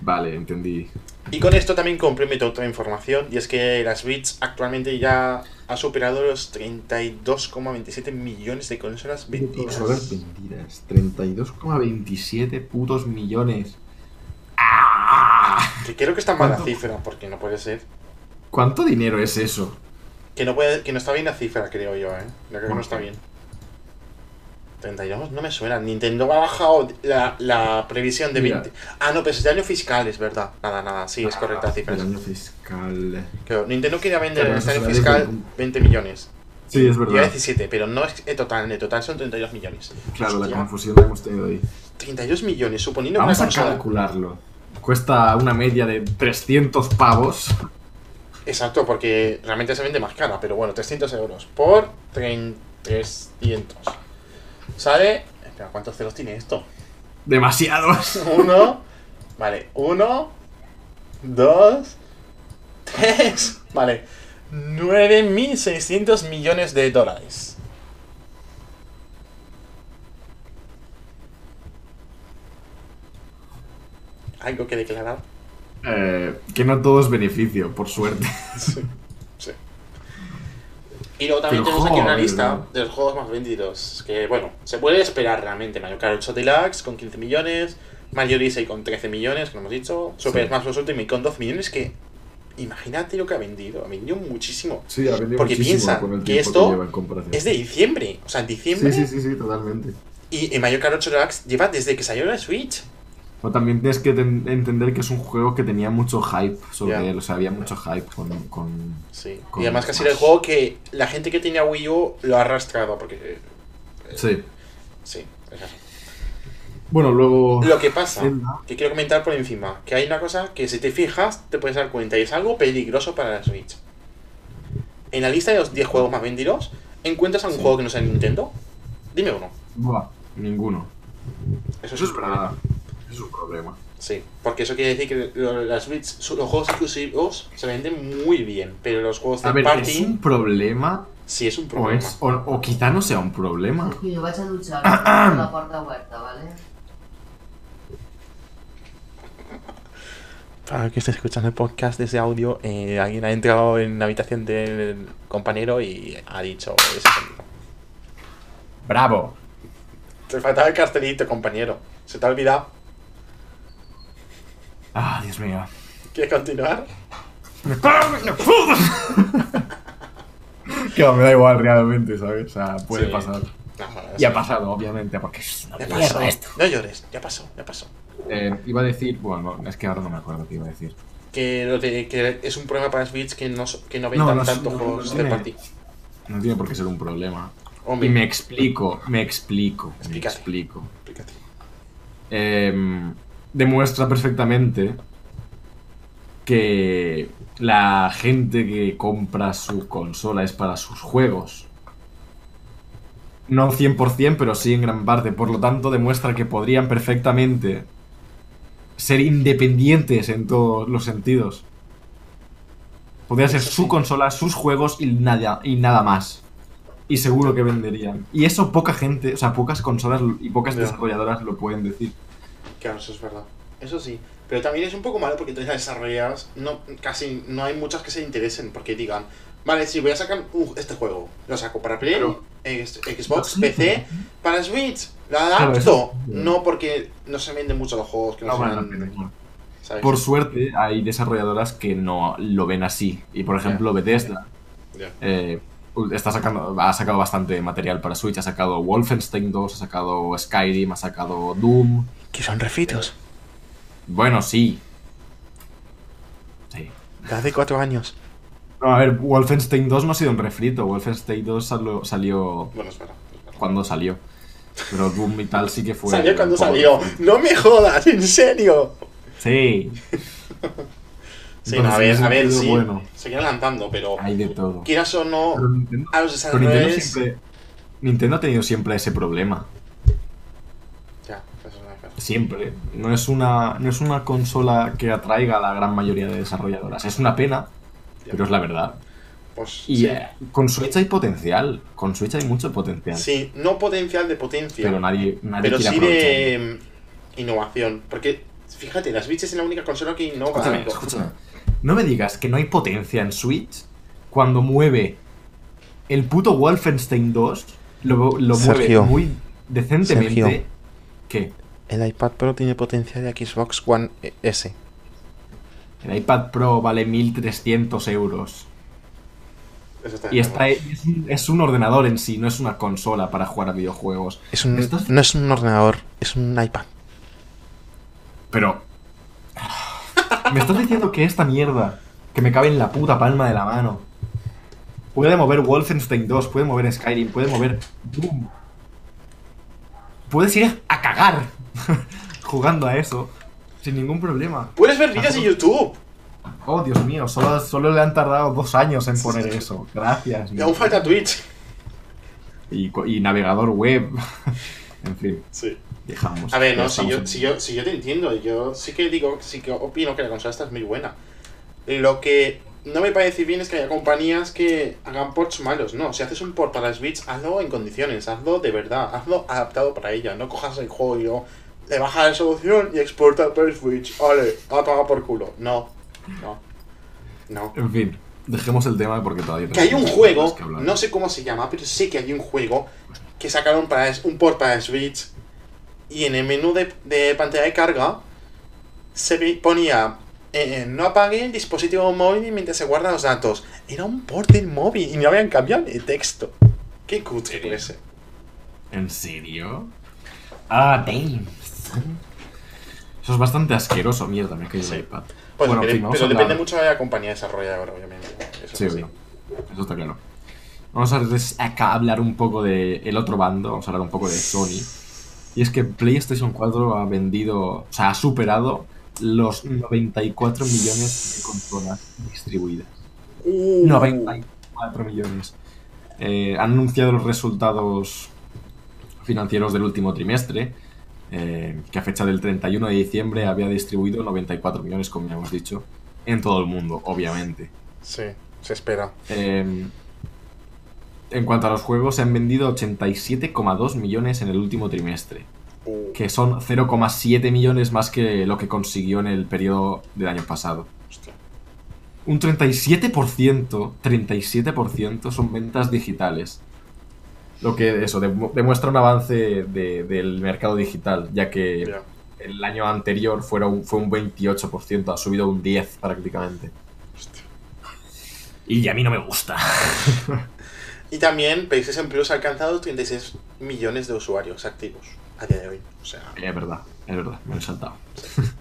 Vale, entendí. Y con esto también complemento otra información, y es que la Switch actualmente ya ha superado los 32,27 millones de consolas vendidas. Consolas vendidas. 32,27 putos millones. ¡Ah! Que creo que está mal la ¿Cuánto? cifra, porque no puede ser. ¿Cuánto dinero es eso? Que no, puede, que no está bien la cifra, creo yo, ¿eh? Yo creo que no ¿Por está bien. 32 no me suena. Nintendo ha bajado la, la previsión de Mira. 20. Ah, no, pero es de año fiscal, es verdad. Nada, nada, sí, es correcta la cifra. Año fiscal. Creo, Nintendo quería vender Pero en este año fiscal desde el- 20 millones. Sí, es Y verdad. 17, pero no es en total, en el total son 32 millones. Claro, la Hostia, confusión la hemos tenido ahí. 32 millones, suponiendo que Vamos una a consola. calcularlo. Cuesta una media de 300 pavos. Exacto, porque realmente se vende más cara, pero bueno, 300 euros por 30 300. Sale. Espera, ¿cuántos ceros tiene esto? Demasiados. Uno. Vale, uno. Dos. Tres. Vale. 9.600 millones de dólares. ¿Algo que declarar? Eh, que no todo es beneficio, por suerte. Sí. sí. Y luego también tenemos aquí una lista de los juegos más vendidos. Que bueno, se puede esperar realmente. Mario Kart 8 Deluxe con 15 millones. Mario Odyssey con 13 millones, que lo hemos dicho. Super Sí. Smash Bros. Ultimate con 12 millones. Que imagínate lo que ha vendido. Ha vendido muchísimo. Sí, ha vendido Porque muchísimo piensa con el que esto. Es de diciembre. O sea, en diciembre. Sí, sí, sí, sí, totalmente. Y en Mario Kart 8 Deluxe lleva desde que salió la Switch. O también tienes que ten- entender que es un juego que tenía mucho hype sobre él. O sea, había mucho hype con. con- Sí. Con y además que ha Smash. sido el juego que la gente que tenía Wii U lo ha arrastrado. Porque. eh, Sí. Sí, es así. Bueno, luego. Lo que pasa, que quiero comentar por encima, que hay una cosa que si te fijas te puedes dar cuenta y es algo peligroso para la Switch. En la lista de los 10 juegos más vendidos, ¿encuentras algún Sí. juego que no sea Nintendo? Dime uno. Buah, ninguno. Eso, Eso es un verdad. problema. Es un problema. Sí, porque eso quiere decir que lo- la Switch, su- los juegos exclusivos se venden muy bien, pero los juegos de A ver, party ¿es un problema? sí es un O, problema. es, o, o quizá no sea un problema. Jo vaig a amb la porta oberta, vale? Para el que esté escuchando el podcast desde audio, eh, alguien ha entrado en la habitación del compañero y ha dicho ese sonido. ¡Bravo! Te faltaba el cartelito, compañero. ¿Se te ha olvidado? Ah, Dios mío. ¿Quieres continuar? ¡Me cago en! Claro, me da igual realmente, ¿sabes? O sea, puede Sí. pasar. No, bueno, Y ha pasado, obviamente, porque es una Ya pasó. esto. No llores, ya pasó, ya pasó. Eh, iba a decir, bueno, no, es que ahora no me acuerdo qué iba a decir. Que, lo de- que es un problema para Switch que no, que no vendan No, no, no, juegos no de party. No tiene por qué ser un problema. Hombre, Y me explico, me explico, me Explícate. explico. explícate. Em, demuestra perfectamente que la gente que compra su consola es para sus juegos. No 100%, pero sí en gran parte. Por lo tanto, demuestra que podrían perfectamente ser independientes en todos los sentidos. Podría ser su consola, sus juegos y nada, y nada más. Y seguro que venderían. Y eso poca gente, o sea, pocas consolas y pocas desarrolladoras lo pueden decir. Claro, eso es verdad. Eso sí. Pero también es un poco malo porque entonces las desarrolladoras no, casi no hay muchas que se interesen porque digan, vale, sí, voy a sacar uh, este juego. Lo saco para Play, Xbox, PC, para Switch. Lo adapto. No porque no se venden mucho los juegos que no, No son-. ¿sabes? Por suerte, hay desarrolladoras que no lo ven así. Y por ejemplo, Bethesda eh, está sacando, ha sacado bastante material para Switch. Ha sacado Wolfenstein 2, ha sacado Skyrim, ha sacado Doom. Que son refitos. Bueno, sí. Sí. De hace cuatro años. No, a ver, Wolfenstein 2 no ha sido un refrito. Wolfenstein 2 salió, salió Bueno, espera. espera. cuando salió. Pero Doom y tal sí que fue. Salió cuando salió. No me jodas, en serio. Sí. Sí, Entonces, no, a ver, a ver, sí. bueno. Seguirán lanzando, pero Hay de todo. quieras o no, Pero Nintendo- a los Pero Nintendo siempre. Nintendo ha tenido siempre ese problema. Ya, eso es verdad. Siempre. No es una. No es una consola que atraiga a la gran mayoría de desarrolladoras. Es una pena, pero es la verdad. Pues Y sí. eh, con Switch hay potencial. Con Switch hay mucho potencial. Sí, no potencial de potencia, Pero nadie, nadie pero quiere sí de innovación. Porque Fíjate, la Switch es la única consola que innova. Escúchame, algo. escúchame. No me digas que no hay potencia en Switch cuando mueve el puto Wolfenstein 2, lo, lo mueve Sergio. muy decentemente. Sergio. ¿Qué? El iPad Pro tiene potencia de Xbox One S. El iPad Pro vale 1300 euros. Eso está Y está, es, un, es un ordenador en sí, no es una consola para jugar a videojuegos. Es un, No es un ordenador, es un iPad. Pero. Me estás diciendo que esta mierda, que me cabe en la puta palma de la mano, puede mover Wolfenstein 2, puede mover Skyrim, puede mover Doom. Puedes ir a cagar jugando a eso sin ningún problema. Puedes ver vídeos de YouTube. Oh, Dios mío, solo, solo le han tardado dos años en poner eso. Gracias. Y aún falta Twitch. Y, navegador web. en fin, Sí. dejamos. A ver, no, si yo, en- si, yo, si yo te entiendo, yo sí que digo, sí que opino que la consola esta es muy buena. Lo que no me parece bien es que haya compañías que hagan ports malos. No, si haces un port para Switch, hazlo en condiciones, hazlo de verdad, hazlo adaptado para ella. No cojas el juego y luego le bajas la resolución y exporta para Switch. Vale, a tomar por culo. No, no, no. En fin, dejemos el tema porque todavía Que hay un juego, que no sé cómo se llama, pero sé que hay un juego que sacaron para un port para Switch y en el menú de, de pantalla de carga se ponía eh, no apague el dispositivo móvil mientras se guardan los datos. Era un port del móvil y no habían cambiado el texto. Qué cutre ser. ¿En serio? Ah, damn. Eso es bastante asqueroso, mierda, me caído Sí. el iPad. Pues, Bueno, en pero hablar- depende mucho de la compañía desarrolladora, obviamente. Eso Sí, es obvio. Eso está claro. Vamos a acá hablar un poco del otro bando, vamos a hablar un poco de Sony. Y es que PlayStation 4 ha vendido, o sea, ha superado los 94 millones de consolas distribuidas. Uh, 94 millones. Eh, han anunciado los resultados financieros del último trimestre, eh, que a fecha del 31 de diciembre había distribuido 94 millones, como ya hemos dicho, en todo el mundo, obviamente. Sí, se espera. Eh, en cuanto a los juegos, se han vendido 87,2 millones en el último trimestre, Uh, que son 0,7 millones más que lo que consiguió en el periodo del año pasado. hostia. Un 37%, 37% son ventas digitales. Lo que eso demu- demuestra un avance de- del mercado digital, ya que el año anterior fuera un- fue un 28%, ha subido un 10 prácticamente. Hostia. Y a mí no me gusta. Y también PlayStation Plus ha alcanzado 36 millones de usuarios activos a día de hoy. O sea, Es verdad, es verdad, me lo he saltado.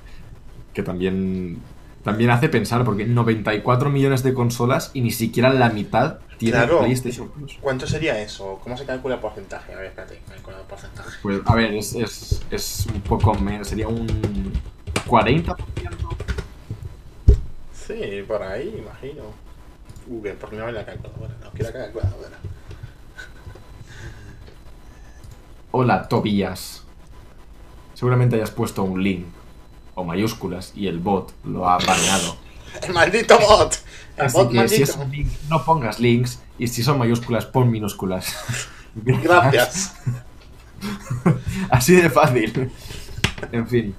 que también, también hace pensar, porque 94 millones de consolas y ni siquiera la mitad tienen Claro. PlayStation Plus. ¿cuánto sería eso? ¿Cómo se calcula el porcentaje? A ver, espérate, calcula el porcentaje. Pues, a ver, es, es, es un poco menos, sería un 40%. Sí, por ahí, imagino. Google, porque no me la calculadora. No quiero la calculadora. Hola, Tobías. Seguramente hayas puesto un link o mayúsculas y el bot lo ha baneado. ¡El maldito bot! El Así bot que si es link, no pongas links y si son mayúsculas, pon minúsculas. Gracias. Así de fácil. En fin,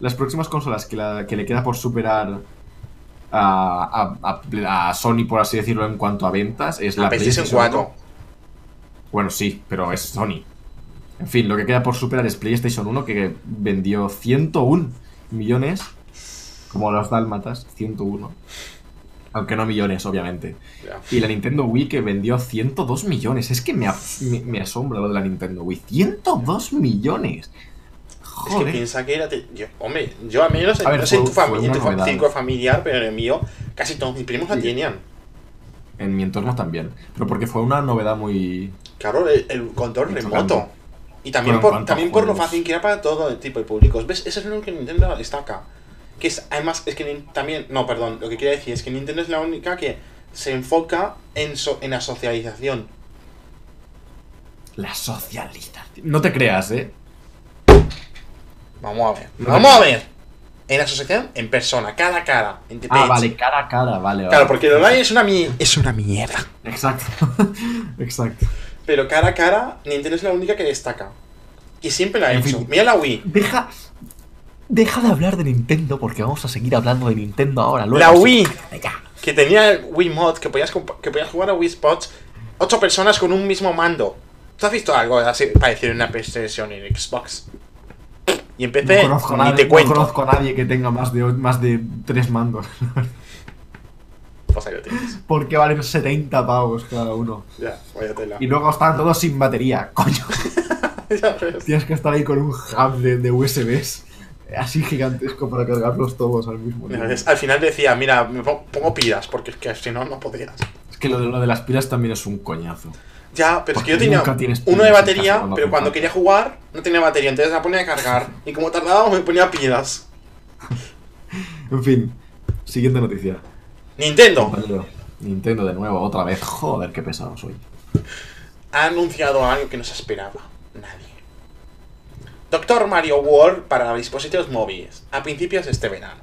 las próximas consolas que, la- que le queda por superar a, a- a- a Sony, por así decirlo, en cuanto a ventas, es la La PlayStation 4. Bueno, sí, pero es Sony. En fin, lo que queda por superar es PlayStation 1, que vendió 101 millones, como los dálmatas, 101. Aunque no millones, obviamente. Y la Nintendo Wii que vendió 102 millones. Es que me, me, me asombra lo de la Nintendo Wii. 102 millones. Es que Joder. piensa que era. te- Yo, hombre, yo al menos A ver, no sé en fue- tu, una tu fa- novedad. círculo familiar, pero en el mío, casi todos mis primos la Sí. tenían. En mi entorno también. Pero porque fue una novedad muy... Claro, el, el control remoto. Y también, por, a también por lo fácil que era para todo el tipo de públicos. ¿Ves? Eso es lo que Nintendo destaca. Que es, además, es que también. No, perdón, lo que quiero decir es que Nintendo es la única que se enfoca en, so- en la socialización. La socialización. No te creas, ¿eh? Vamos a ver. No Vamos a ver. En la asociación, en persona, cara a cara. En Ah, page. vale, cara a cara, vale. Claro, vale. porque el online es una, mi- es una mierda. Exacto. Exacto. Pero cara a cara, Nintendo es la única que destaca. Y siempre la ha En hecho. fin. Mira la Wii. Deja... Deja de hablar de Nintendo porque vamos a seguir hablando de Nintendo ahora. Luego. La Wii, que tenía Wii Mod, que podías, que podías jugar a Wii Spots, ocho personas con un mismo mando. ¿Tú has visto algo así parecido en una PlayStation y en Xbox? Y en PC, no conozco, ni nadie, te no cuento. conozco a nadie que tenga más de, más de tres mandos. Pues ahí lo tienes. porque valen 70 pavos cada uno. Ya, vaya tela. Y luego están todos sin batería. Coño. Ya ves. Tienes que estar ahí con un hub de, de USBs así gigantesco para cargarlos todos al mismo tiempo. Al final decía, mira, me pon- pongo pilas, porque es que si no, no podrías. Es que lo de, lo de las pilas también es un coñazo. Ya, pero es que yo tenía uno de batería, pero cuando quería jugar no tenía batería, entonces la ponía a cargar. Y como tardaba, me ponía pilas. En fin, siguiente noticia. Nintendo Nintendo de nuevo, otra vez. Joder, qué pesado soy. ha anunciado algo que no se esperaba nadie. Doctor Mario World para dispositivos móviles, a principios de este verano.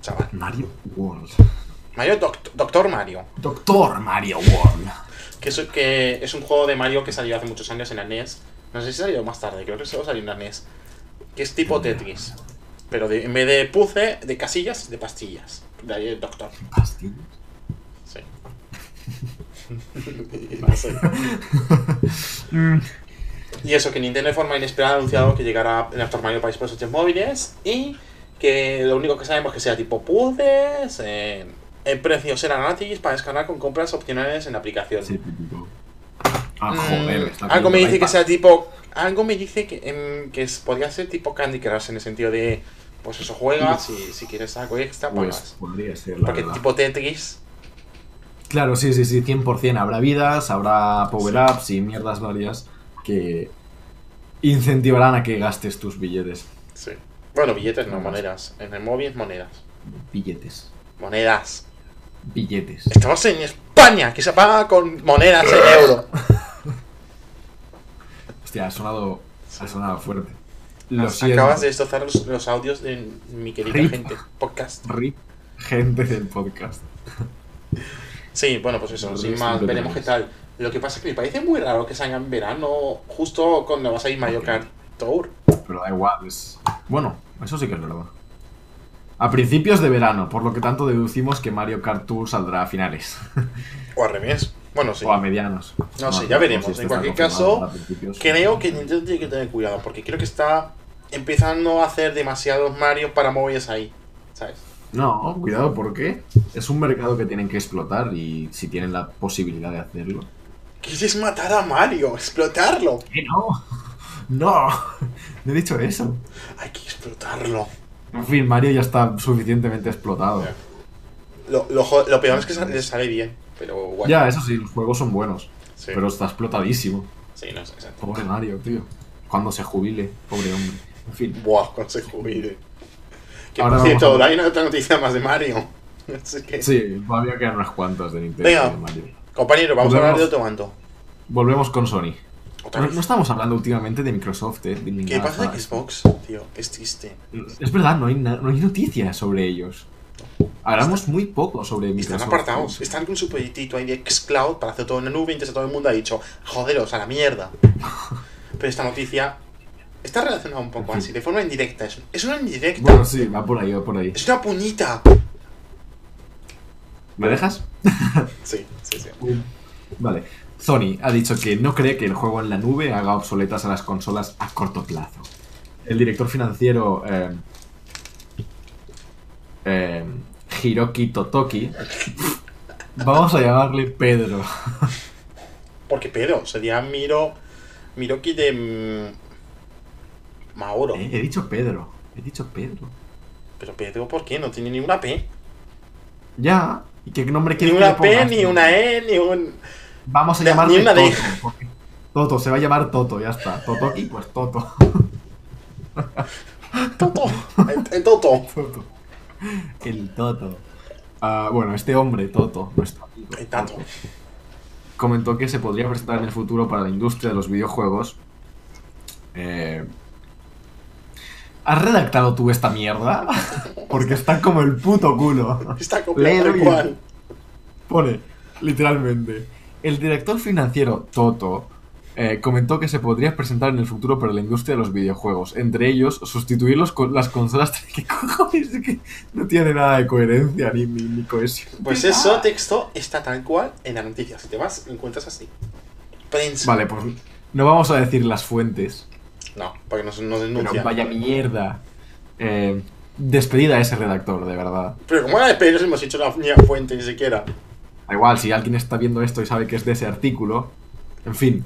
Chaval. Mario World. Mario Doct- Doctor Mario, Doctor Mario World. que es, que es un juego de Mario que salió hace muchos años en la NES. No sé si salió más tarde, creo que solo salió en la NES. Que es tipo Tetris. Pero de- en vez de puzzle, de casillas, de pastillas. De ahí el Doctor. Pastillas. Sí. No sé. Y eso, que Nintendo de forma inesperada ha anunciado que llegará el Doctor Mario para dispositivos móviles y que lo único que sabemos es que sea tipo puzzles, eh, el precio será gratis para descargar con compras opcionales en la aplicación. Sí, típico. Ah, Mm, joder, está algo me dice que sea tipo. Algo me dice que, em, que es- podría ser tipo Candy Crush en el sentido de. Pues eso, juegas y si quieres algo extra, Pues pagas. podría ser, la Porque verdad. tipo Tetris. Claro, sí, sí, sí, 100%. Habrá vidas, habrá power-ups y mierdas varias que incentivarán a que gastes tus billetes. Sí. Bueno, billetes no, monedas. En el móvil, monedas. Billetes. Monedas. Billetes. Estamos en España, que se paga con monedas en euro. Hostia, ha sonado, ha sonado fuerte. Lo Acabas de destrozar los, los audios de mi querida Rip. gente. Podcast. Rip, gente del podcast. Sí, bueno, pues eso, sin más, veremos qué tal. Lo que pasa es que me parece muy raro que salga en verano, justo cuando vas a ir Mario Kart Tour. Pero da igual, es... Bueno, eso sí que es verdad. A principios de verano, por lo que tanto deducimos que Mario Kart Tour saldrá a finales. O al revés. Bueno, sí. O a medianos. No sé, ya veremos. si En cualquier caso. Creo que Nintendo tiene que tener cuidado, porque creo que está empezando a hacer demasiados Mario para móviles ahí. ¿Sabes? No, cuidado, porque es un mercado que tienen que explotar y si tienen la posibilidad de hacerlo. ¿Quieres matar a Mario? ¡Explotarlo! ¿Qué no? No, no he dicho eso. Hay que explotarlo. En fin, Mario ya está suficientemente explotado. Lo, lo lo peor es que sa- le sale bien, pero guay. Ya, eso sí, los juegos son buenos, Sí, pero está explotadísimo. sí, no sé, exacto. Pobre Mario, tío. Cuando se jubile, pobre hombre. En fin. Buah, cuando se jubile. Que Ahora por cierto, a- hay una otra noticia más de Mario. Así que- Sí, todavía quedan unas cuantas de Nintendo. Venga. de Mario. Compañero, vamos a Volvemos. hablar de otro mando. Volvemos con Sony. Otra No, vez. no estamos hablando últimamente de Microsoft, eh. de ¿Qué pasa de. Xbox, tío? Es triste. Es verdad, no hay, no hay noticias sobre ellos. Hablamos muy poco sobre Están Microsoft. apartados. Están con su proyectito ahí de Xcloud para hacer todo en la nube. Entonces todo el mundo ha dicho, joderos, a la mierda. Pero esta noticia está relacionada un poco así, de forma indirecta. Es una indirecta. Bueno, sí, va por ahí, va por ahí. Es una puñita. ¿Me dejas? Sí, sí, sí. Vale. Sony ha dicho que no cree que el juego en la nube haga obsoletas a las consolas a corto plazo. El director financiero eh, eh, Hiroki Totoki, vamos a llamarle Pedro. Porque Pedro, sería Miro. Miroki de. mm, Mauro. Eh, he dicho Pedro, he dicho Pedro. Pero Pedro, ¿por qué? No tiene ni una P. Ya, ¿y qué nombre Ni quieres que una P, ni una E, ni un. Vamos a Ni llamarle una Toto. D. porque- Toto, se va a llamar Toto, ya está. Totoki, pues Toto. Toto. El, el Toto. Toto. El Toto. Ah, bueno, este hombre, Toto, nuestro amigo, El Tato. Toto, comentó que se podría presentar en el futuro para la industria de los videojuegos. Eh, ¿Has redactado tú esta mierda? Porque está como el puto culo. Está tal bien. cual. Pone, literalmente, el director financiero Toto eh, comentó que se podría presentar en el futuro para la industria de los videojuegos. Entre ellos, sustituirlos con las consolas. ¿Qué cojones? Es que no tiene nada de coherencia ni, ni, ni cohesión. Pues eso, texto, está tal cual en la noticia. Si te vas, lo encuentras así. Prensa. Vale, pues no vamos a decir las fuentes. No, porque nos, nos Pero denuncian. vaya mierda. Eh, despedida a ese redactor, de verdad. Pero como la de hemos hecho la ni la fuente ni siquiera. Da igual, si alguien está viendo esto y sabe que es de ese artículo, en fin,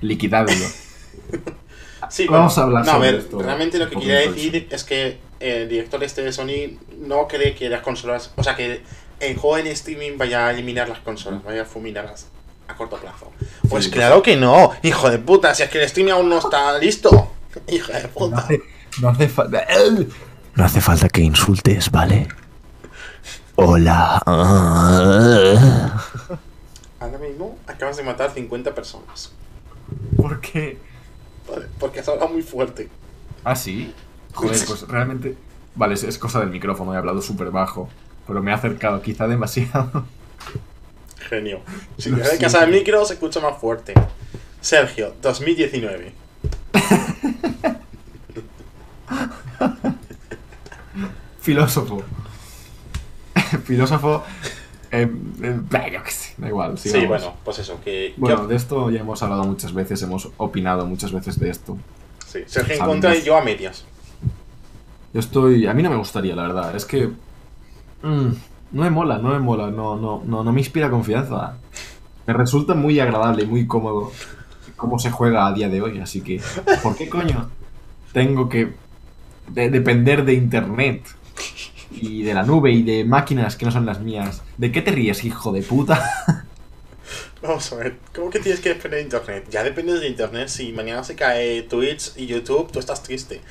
liquidadlo. Sí, Vamos bueno, a hablar no, sobre a ver, esto realmente lo que quería decir es que el director este de Sony no cree que las consolas, o sea, que el juego en streaming vaya a eliminar las consolas, vaya a fuminarlas a corto plazo. Pues Sí, claro que no, hijo de puta, si es que el streaming aún no está listo. Hijo de No puta. hace, no hace falta. No hace falta que insultes, ¿vale? Hola. Ahora mismo acabas de matar 50 personas. ¿Por qué? Vale, porque has hablado muy fuerte. ¿Ah, sí? Joder, pues realmente. Vale, es, es cosa del micrófono, he hablado súper bajo. Pero me he acercado quizá demasiado. Genio. Si te acercas siento. al micro se escucha más fuerte. Sergio, 2019. Filósofo. Filósofo. Eh, eh, da igual. Sí, bueno, pues eso, que... Bueno, que- de esto ya hemos hablado muchas veces, hemos opinado muchas veces de esto. sí, Sergio en contra y yo a medias. Yo estoy. A mí no me gustaría, la verdad. Es que. mm, no me mola, no me mola, no, no, no, no me inspira confianza. Me resulta muy agradable y muy cómodo cómo se juega a día de hoy, así que. ¿Por qué coño tengo que de- depender de internet? Y de la nube y de máquinas que no son las mías. ¿De qué te ríes, hijo de puta? Vamos a ver, ¿cómo que tienes que depender de internet? Ya dependes de internet, si mañana se cae Twitch y YouTube, tú estás triste.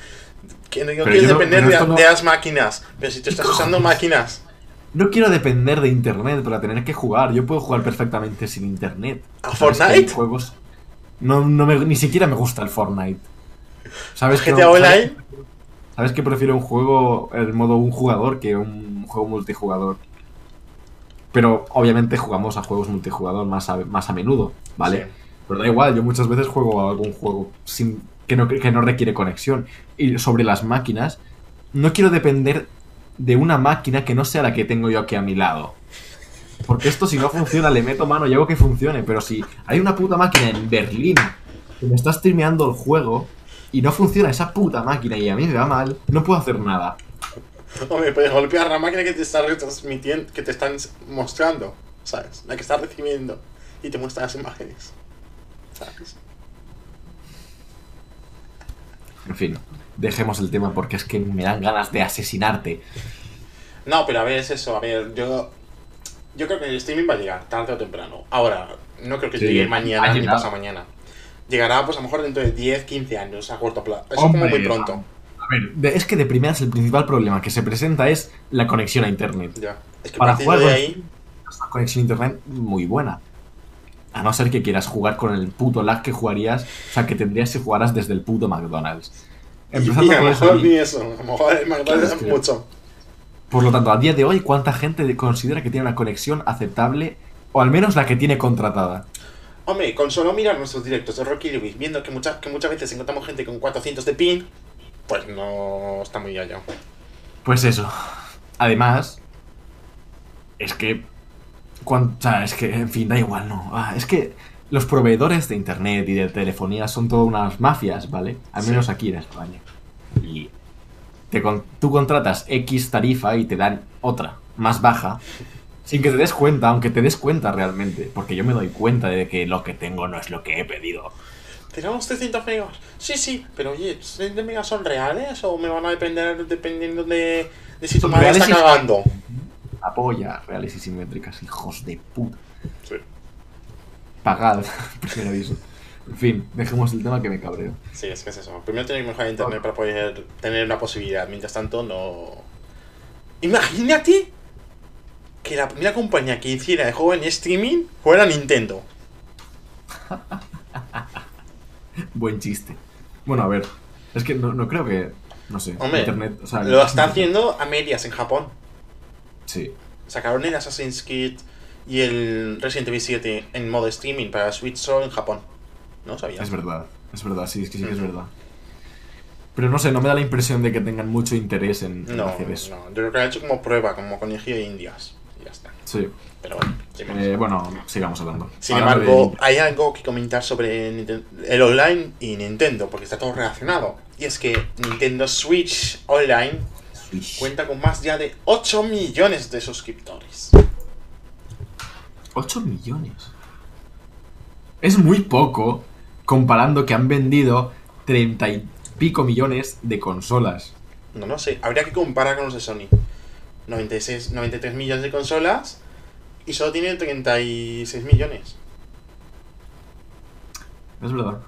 Que no, quieres no- depender de, no- de las máquinas, pero si tú estás usando máquinas... No quiero depender de internet para tener que jugar. Yo puedo jugar perfectamente sin internet. ¿A ¿Sabes que hay Fortnite? Juegos... No, no me- ni siquiera me gusta el Fortnite. ¿Sabes que, GTA no- Online? ¿sabes, sabes que prefiero un juego, el modo un jugador, que un juego multijugador? Pero obviamente jugamos a juegos multijugador más a, más a menudo, ¿vale? Sí. Pero da igual, yo muchas veces juego a algún juego sin, que, no, que no requiere conexión. Y sobre las máquinas, no quiero depender de una máquina que no sea la que tengo yo aquí a mi lado. Porque esto si no funciona le meto mano y hago que funcione. Pero si hay una puta máquina en Berlín que me está streameando el juego y no funciona esa puta máquina y a mí me va mal, no puedo hacer nada. Hombre, puedes golpear la máquina que te está retransmitiendo, que te están mostrando, ¿sabes? La que está recibiendo y te muestra las imágenes. ¿Sabes? En fin, dejemos el tema porque es que me dan ganas de asesinarte. No, pero a ver, es eso, a ver, yo... Yo creo que el streaming va a llegar, tarde o temprano. Ahora, no creo que Sí, llegue ha mañana ni pasado mañana. Llegará, pues a lo mejor dentro de 10, 15 años, a corto plazo. Eso es como muy pronto. A ver, es que de primeras el principal problema que se presenta es la conexión a internet. Ya. Es que Para jugar de ahí... Una conexión a internet muy buena. A no ser que quieras jugar con el puto lag que jugarías, o sea, que tendrías si jugaras desde el puto McDonald's. Y Empezando a lo mejor y- ni eso, a lo mejor el McDonald's mucho. por lo tanto, a día de hoy, ¿cuánta gente de- considera que tiene una conexión aceptable, o al menos la que tiene contratada? Hombre, con solo mirar nuestros directos de Rocky Lewis, viendo que, mucha- que muchas veces encontramos gente con 400 de pin, pues no está muy allá. Pues eso. Además, es que. o sea, es que, en fin, da igual, no. Ah, es que los proveedores de internet y de telefonía son todas unas mafias, ¿vale? Al Sí. menos aquí en España. Y te con- tú contratas X tarifa y te dan otra, más baja, sin que te des cuenta, aunque te des cuenta realmente. Porque yo me doy cuenta de que lo que tengo no es lo que he pedido. ¿Tenemos 300 megas? Sí, sí, pero oye, ¿300 megas son reales o me van a depender dependiendo de, de si tu madre está cagando? Apoya reales y simétricas, hijos de puta. Sí. Pagad, primer aviso. En fin, dejemos el tema que me cabreo. Sí, es que es eso. Primero tener que mejorar internet para poder tener una posibilidad. Mientras tanto, no. Imagínate que la primera compañía que hiciera el juego en streaming fuera Nintendo. Buen chiste. Bueno, a ver. Es que no, no creo que. No sé. Hombre, internet. O sea, Lo está haciendo a medias en Japón. Sí. Sacaron el Assassin's Creed y el Resident Evil 7 en modo streaming para Switch solo en Japón. No sabía. Es verdad, es verdad, sí, es que sí que es verdad. Pero no sé, no me da la impresión de que tengan mucho interés en, en No, hacer eso. no, yo creo que lo ha hecho como prueba, como conejillo de indias. Y ya está. Sí. Pero bueno. Eh, bueno, sigamos hablando. Sin embargo, hay algo que comentar sobre el online y Nintendo, porque está todo relacionado. Y es que Nintendo Switch Online Switch. cuenta con más ya de 8 millones de suscriptores. 8 millones. Es muy poco comparando que han vendido 30 y pico millones de consolas. No lo sé, habría que comparar con los de Sony. 96, 93 millones de consolas y solo tiene 36 millones. Es verdad.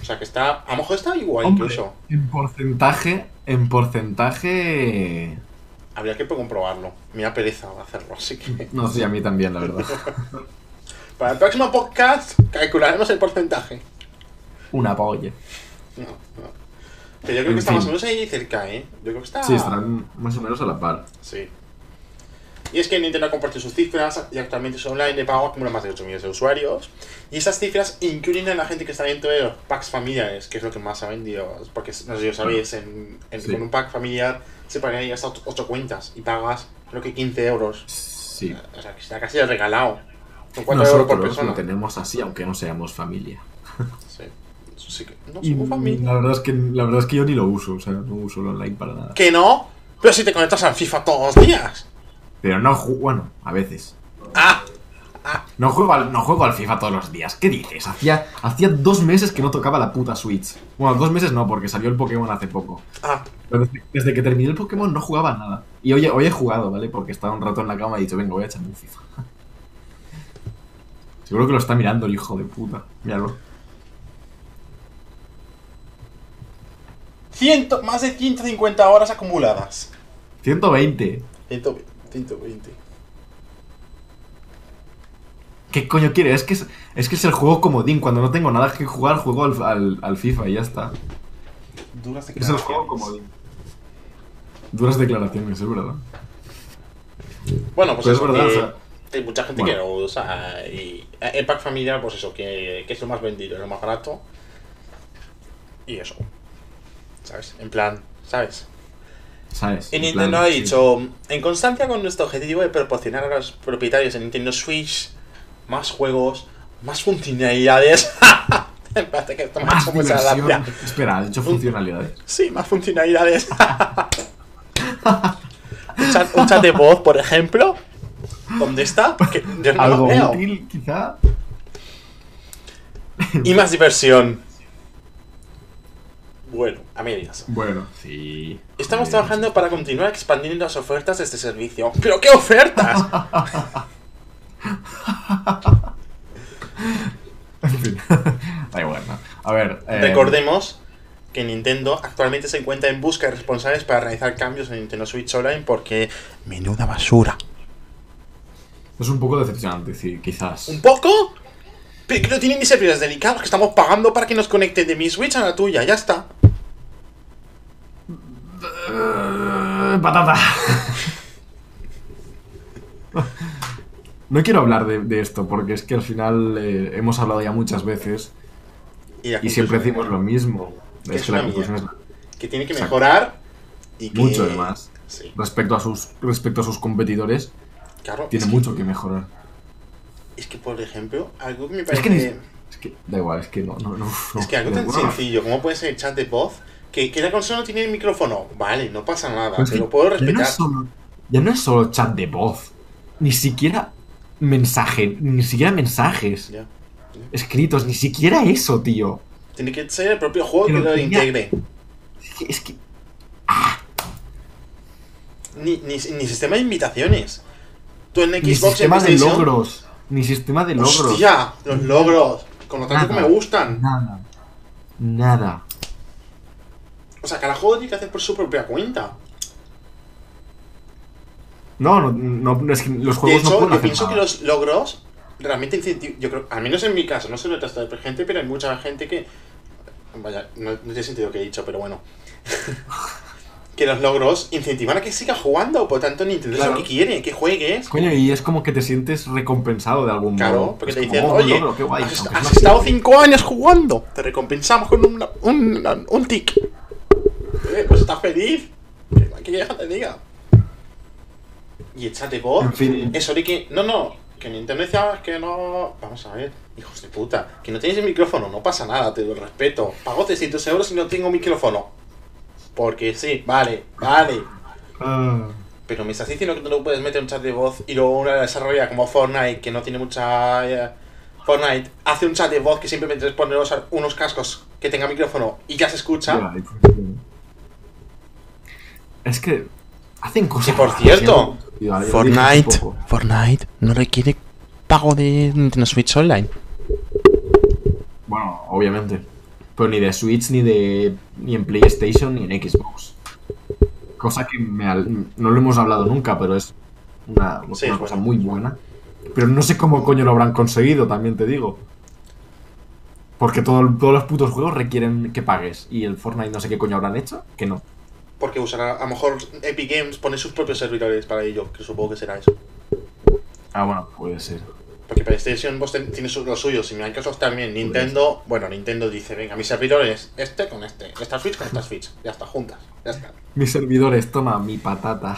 O sea que está, a lo mejor está igual Hombre, incluso. En porcentaje, en porcentaje... Habría que comprobarlo. Me da pereza hacerlo, así que... No sé, a mí también, la verdad. Para el próximo podcast calcularemos el porcentaje. Una polla. No, no. Pero yo creo En que está más o fin. menos ahí cerca, ¿eh? Yo creo que está... Sí, estarán más o menos a la par. Sí. Y es que Nintendo ha compartido sus cifras y actualmente su online de pago acumula más de 8 millones de usuarios. Y esas cifras incluyen a la gente que está dentro de los packs familiares, que es lo que más ha vendido. Porque, no sé si lo sabéis, en, en- Sí. con un pack familiar se ir hasta 8 cuentas y pagas, creo que 15 euros. Sí. O sea, que está casi regalado. Son 4 euros por Nosotros persona. lo tenemos así, aunque no seamos familia. Sí. Sí que. No Y somos familia. la verdad es que la verdad es que yo ni lo uso, o sea, no uso el online para nada. ¿Que no? Pero si te conectas al FIFA todos los días. Pero no juego, bueno, a veces. Ah, No juego al, no juego al FIFA todos los días. ¿Qué dices? Hacía, hacía dos meses que no tocaba la puta Switch. Bueno, dos meses no, porque salió el Pokémon hace poco. ah. Pero desde, desde que terminé el Pokémon no jugaba nada. Y hoy, hoy he jugado, ¿vale? Porque estaba un rato en la cama y he dicho, venga, voy a echarme un FIFA. Seguro que lo está mirando el hijo de puta. Míralo. Ciento, más de 150 horas acumuladas. 120. 120. 120. ¿Qué coño quiere? Es que es, es que es el juego comodín. Cuando no tengo nada que jugar, juego al, al, al FIFA y ya está. Duras Es el juego comodín. Duras declaraciones, es verdad. Bueno, pues es verdad, que o sea- hay mucha gente Bueno. que lo usa. Y el pack familiar, pues eso, que, que es lo más vendido, es lo más barato. Y eso. ¿Sabes? En plan, ¿sabes? ¿Sabes? Y En Nintendo plan, ha sí. dicho, en constancia con nuestro objetivo de proporcionar a los propietarios de Nintendo Switch más juegos, más funcionalidades. Parece que esto Más hecho gracia. Espera, ha dicho funcionalidades. Sí, más funcionalidades. un, chat, un chat de voz, por ejemplo. ¿Dónde está? Que yo no Algo lo veo. útil, quizá. Y más diversión. Bueno, a medias. Bueno, sí. Estamos trabajando para continuar expandiendo las ofertas de este servicio. ¿Pero qué ofertas? En fin. da igual, ¿no? A ver. eh, Recordemos que Nintendo actualmente se encuentra en busca de responsables para realizar cambios en Nintendo Switch Online porque menuda basura. Es un poco decepcionante, sí, quizás. ¿Un poco? Pero que no tienen ni servidores delicados que estamos pagando para que nos conecten de mi Switch a la tuya, ya está. Eh, patata. No quiero hablar de, de esto porque es que al final eh, hemos hablado ya muchas veces y siempre decimos lo mismo. Que Es que la conclusión es Que tiene que mejorar y que... mucho. Sí, Respecto a sus respecto a sus competidores, claro. tiene que- mucho que mejorar. Es que, por ejemplo, algo que me Es parece... que, es que da igual, es que no, no, no. Es que algo tan sencillo como puede ser el chat de voz, que, que la consola no tiene micrófono. Vale, no pasa nada, pero es te lo puedo ya no, respetar. solo, ya no es solo chat de voz, ni siquiera mensaje, ni siquiera mensajes Ya. escritos, ni siquiera eso, tío. Tiene que ser el propio juego que lo integre. Es que, es que Ni, ni, ni sistema de invitaciones. Tú en Xbox ni en sistema de logros, ni sistema de logros. ¡Hostia! Los logros. Con lo tanto que me gustan. Nada. Nada. O sea, cada juego tiene que hacer por su propia cuenta. No, no, no, es que los De juegos no hecho, pueden yo pienso que nada. los logros realmente incentivan. Yo creo, al menos en mi caso, no sé lo de resto de gente, pero hay mucha gente que. Vaya, no, no tiene sentido lo que he dicho, pero bueno. que los logros incentivan a que siga jugando. Por tanto, Nintendo es Claro. lo que quiere, que juegues. Coño, y es como que te sientes recompensado de algún modo. Claro, porque Es te como, dicen, "Oh, oye, logro, guay", has, has es estado gilipollez. 5 años jugando, te recompensamos con una- un, un tic. Eh, pues estás feliz. ¿Qué quieres que te diga? Y el chat de voz, En fin. eso de que, no, no, que Nintendo decía que no, vamos a ver, hijos de puta, que no tienes el micrófono, no pasa nada, te lo respeto. Pago 300 euros y no tengo micrófono. Porque sí, vale, vale. Ah. Pero me estás diciendo que no puedes meter un chat de voz y luego una desarrolla como Fortnite, que no tiene mucha... eh, Fortnite hace un chat de voz que simplemente es poner unos, cascos que tenga micrófono y ya se escucha. Ya, Es que hacen cosas. Y por cierto, lo Fortnite. Fortnite no requiere pago de Nintendo Switch Online. Bueno, obviamente. Pero ni de Switch, ni de. ni en PlayStation, ni en Xbox. Cosa que me no lo hemos hablado nunca, pero es una, Sí, una es cosa bueno. muy buena. Pero no sé cómo coño lo habrán conseguido, también te digo. Porque todo- todos los putos juegos requieren que pagues. Y el Fortnite no sé qué coño habrán hecho, que no. Porque usará, a lo mejor Epic Games pone sus propios servidores para ello, que supongo que será eso. Ah, bueno, puede ser. Porque PlayStation vos ten- tiene los suyos y Microsoft también. Nintendo, bueno, Nintendo dice, venga, mi servidor es este con este, esta Switch con esta Switch. Ya está, juntas. Ya está. Mis servidores, toma mi patata.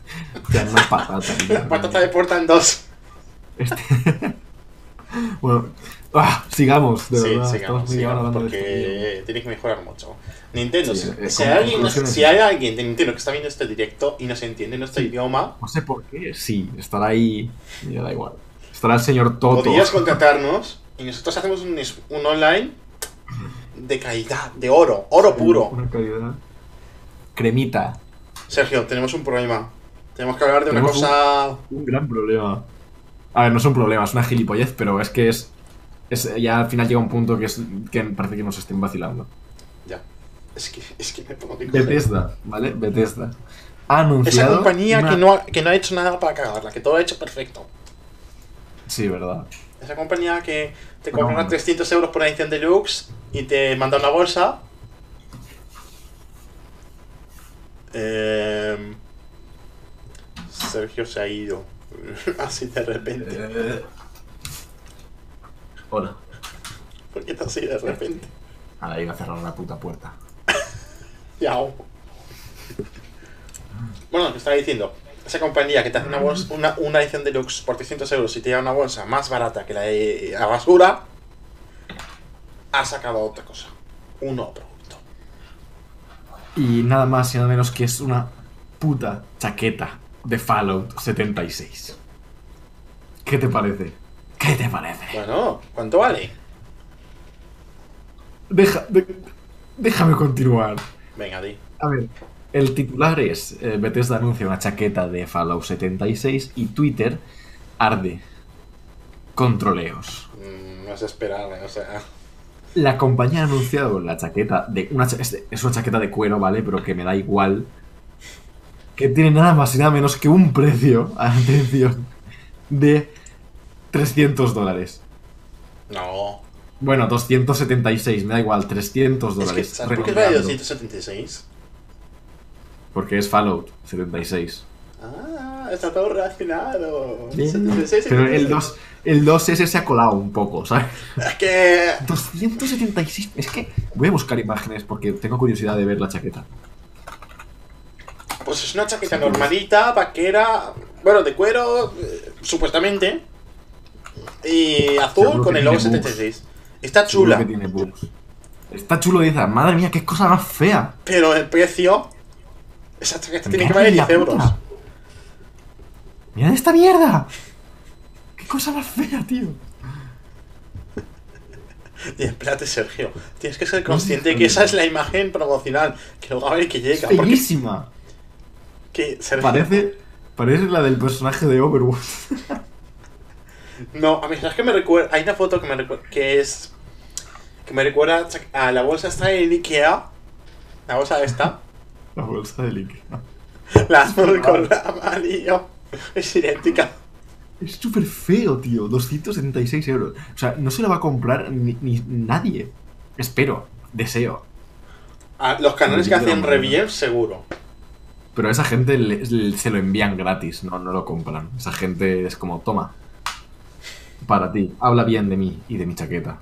ya no patata. La patata de puerta en dos. Este- bueno, ah, sigamos, de sí, verdad. sigamos, sigamos, porque tiene que mejorar mucho. Nintendo, Sí, si, hay alguien, conclusiones. si hay alguien de Nintendo que está viendo este directo y no se entiende nuestro idioma. No sé por qué, sí, estará ahí. Ya da igual. Estará el señor Toto. podrías contratarnos y nosotros hacemos un, un online de calidad, de oro, oro puro. Una calidad. Cremita. Sergio, tenemos un problema. Tenemos que hablar de una Tenemos un- cosa. Un gran problema. A ver, no es un problema, es una gilipollez, pero es que es. Es ya al final llega un punto que es que parece que nos estén vacilando. Ya. Es que, es que me pongo de Bethesda, ¿vale? Bethesda. Ha Esa anunciado. compañía una- que, no ha, que no ha hecho nada para cagarla, que todo ha hecho perfecto. Sí, verdad. Esa compañía que te cobra hombre. 300 euros por una edición deluxe y te manda una bolsa. Eh, Sergio se ha ido. Así de repente. Eh, Hola. ¿Por qué así de repente? Ahora iba a cerrar una puta puerta. Yao. Bueno, que estaba diciendo. Esa compañía que te hace una, bolsa, una, una edición deluxe por 300 euros y te da una bolsa más barata que la de la basura, ha sacado otra cosa. Un nuevo producto. Y nada más y nada menos que es una puta chaqueta de Fallout 76. ¿Qué te parece? ¿Qué te parece? Bueno, ¿cuánto vale? Deja, de- déjame continuar. Venga, di. A ver, el titular es eh, Bethesda anuncia una chaqueta de Fallout 76 y Twitter arde. Controleos. Mm, no es esperable, o sea. La compañía ha anunciado la chaqueta de una cha- es, es una chaqueta de cuero, ¿vale? Pero que me da igual. Que tiene nada más y nada menos que un precio, atención, de 300 dólares. No. Bueno, 276, me da igual, 300 Es que, dólares. ¿sabes por qué vale redondeando. 276? Porque es Fallout 76. Ah, está todo relacionado. Bien. 76, Pero el 76. 2, el 2S se ha colado un poco, ¿sabes? Es que. 276. Es que voy a buscar imágenes porque tengo curiosidad de ver la chaqueta. Pues es una chaqueta normalita, vaquera, bueno, de cuero, eh, supuestamente. Y azul Seguro con el logo tiene bugs. 76. Está chula, que tiene bugs. Está chulo, dice. Madre mía, qué cosa más fea. pero el precio. Esa chaqueta tiene que valer en la 10 euros. puta. Mirad esta mierda. Qué cosa más fea, tío. Y espérate, Sergio. Tienes que ser consciente que esa es la imagen promocional. Que luego a ver que llega. Feísima. que, Sergio, Parece, parece la del personaje de Overwatch. No, a mí, ¿sabes qué me recuerda? Hay una foto que me recuerda. Que es. Que me recuerda a la bolsa esta de Ikea. La bolsa esta. La bolsa de Link. La azul con la amarillo. Es idéntica. Es súper feo, tío. 276 euros. O sea, no se la va a comprar ni, ni nadie. Espero. Deseo. Ah, los canales que hacen reviews, seguro. Pero a esa gente le- le- se lo envían gratis, no, no lo compran. Esa gente es como, toma, para ti, habla bien de mí y de mi chaqueta.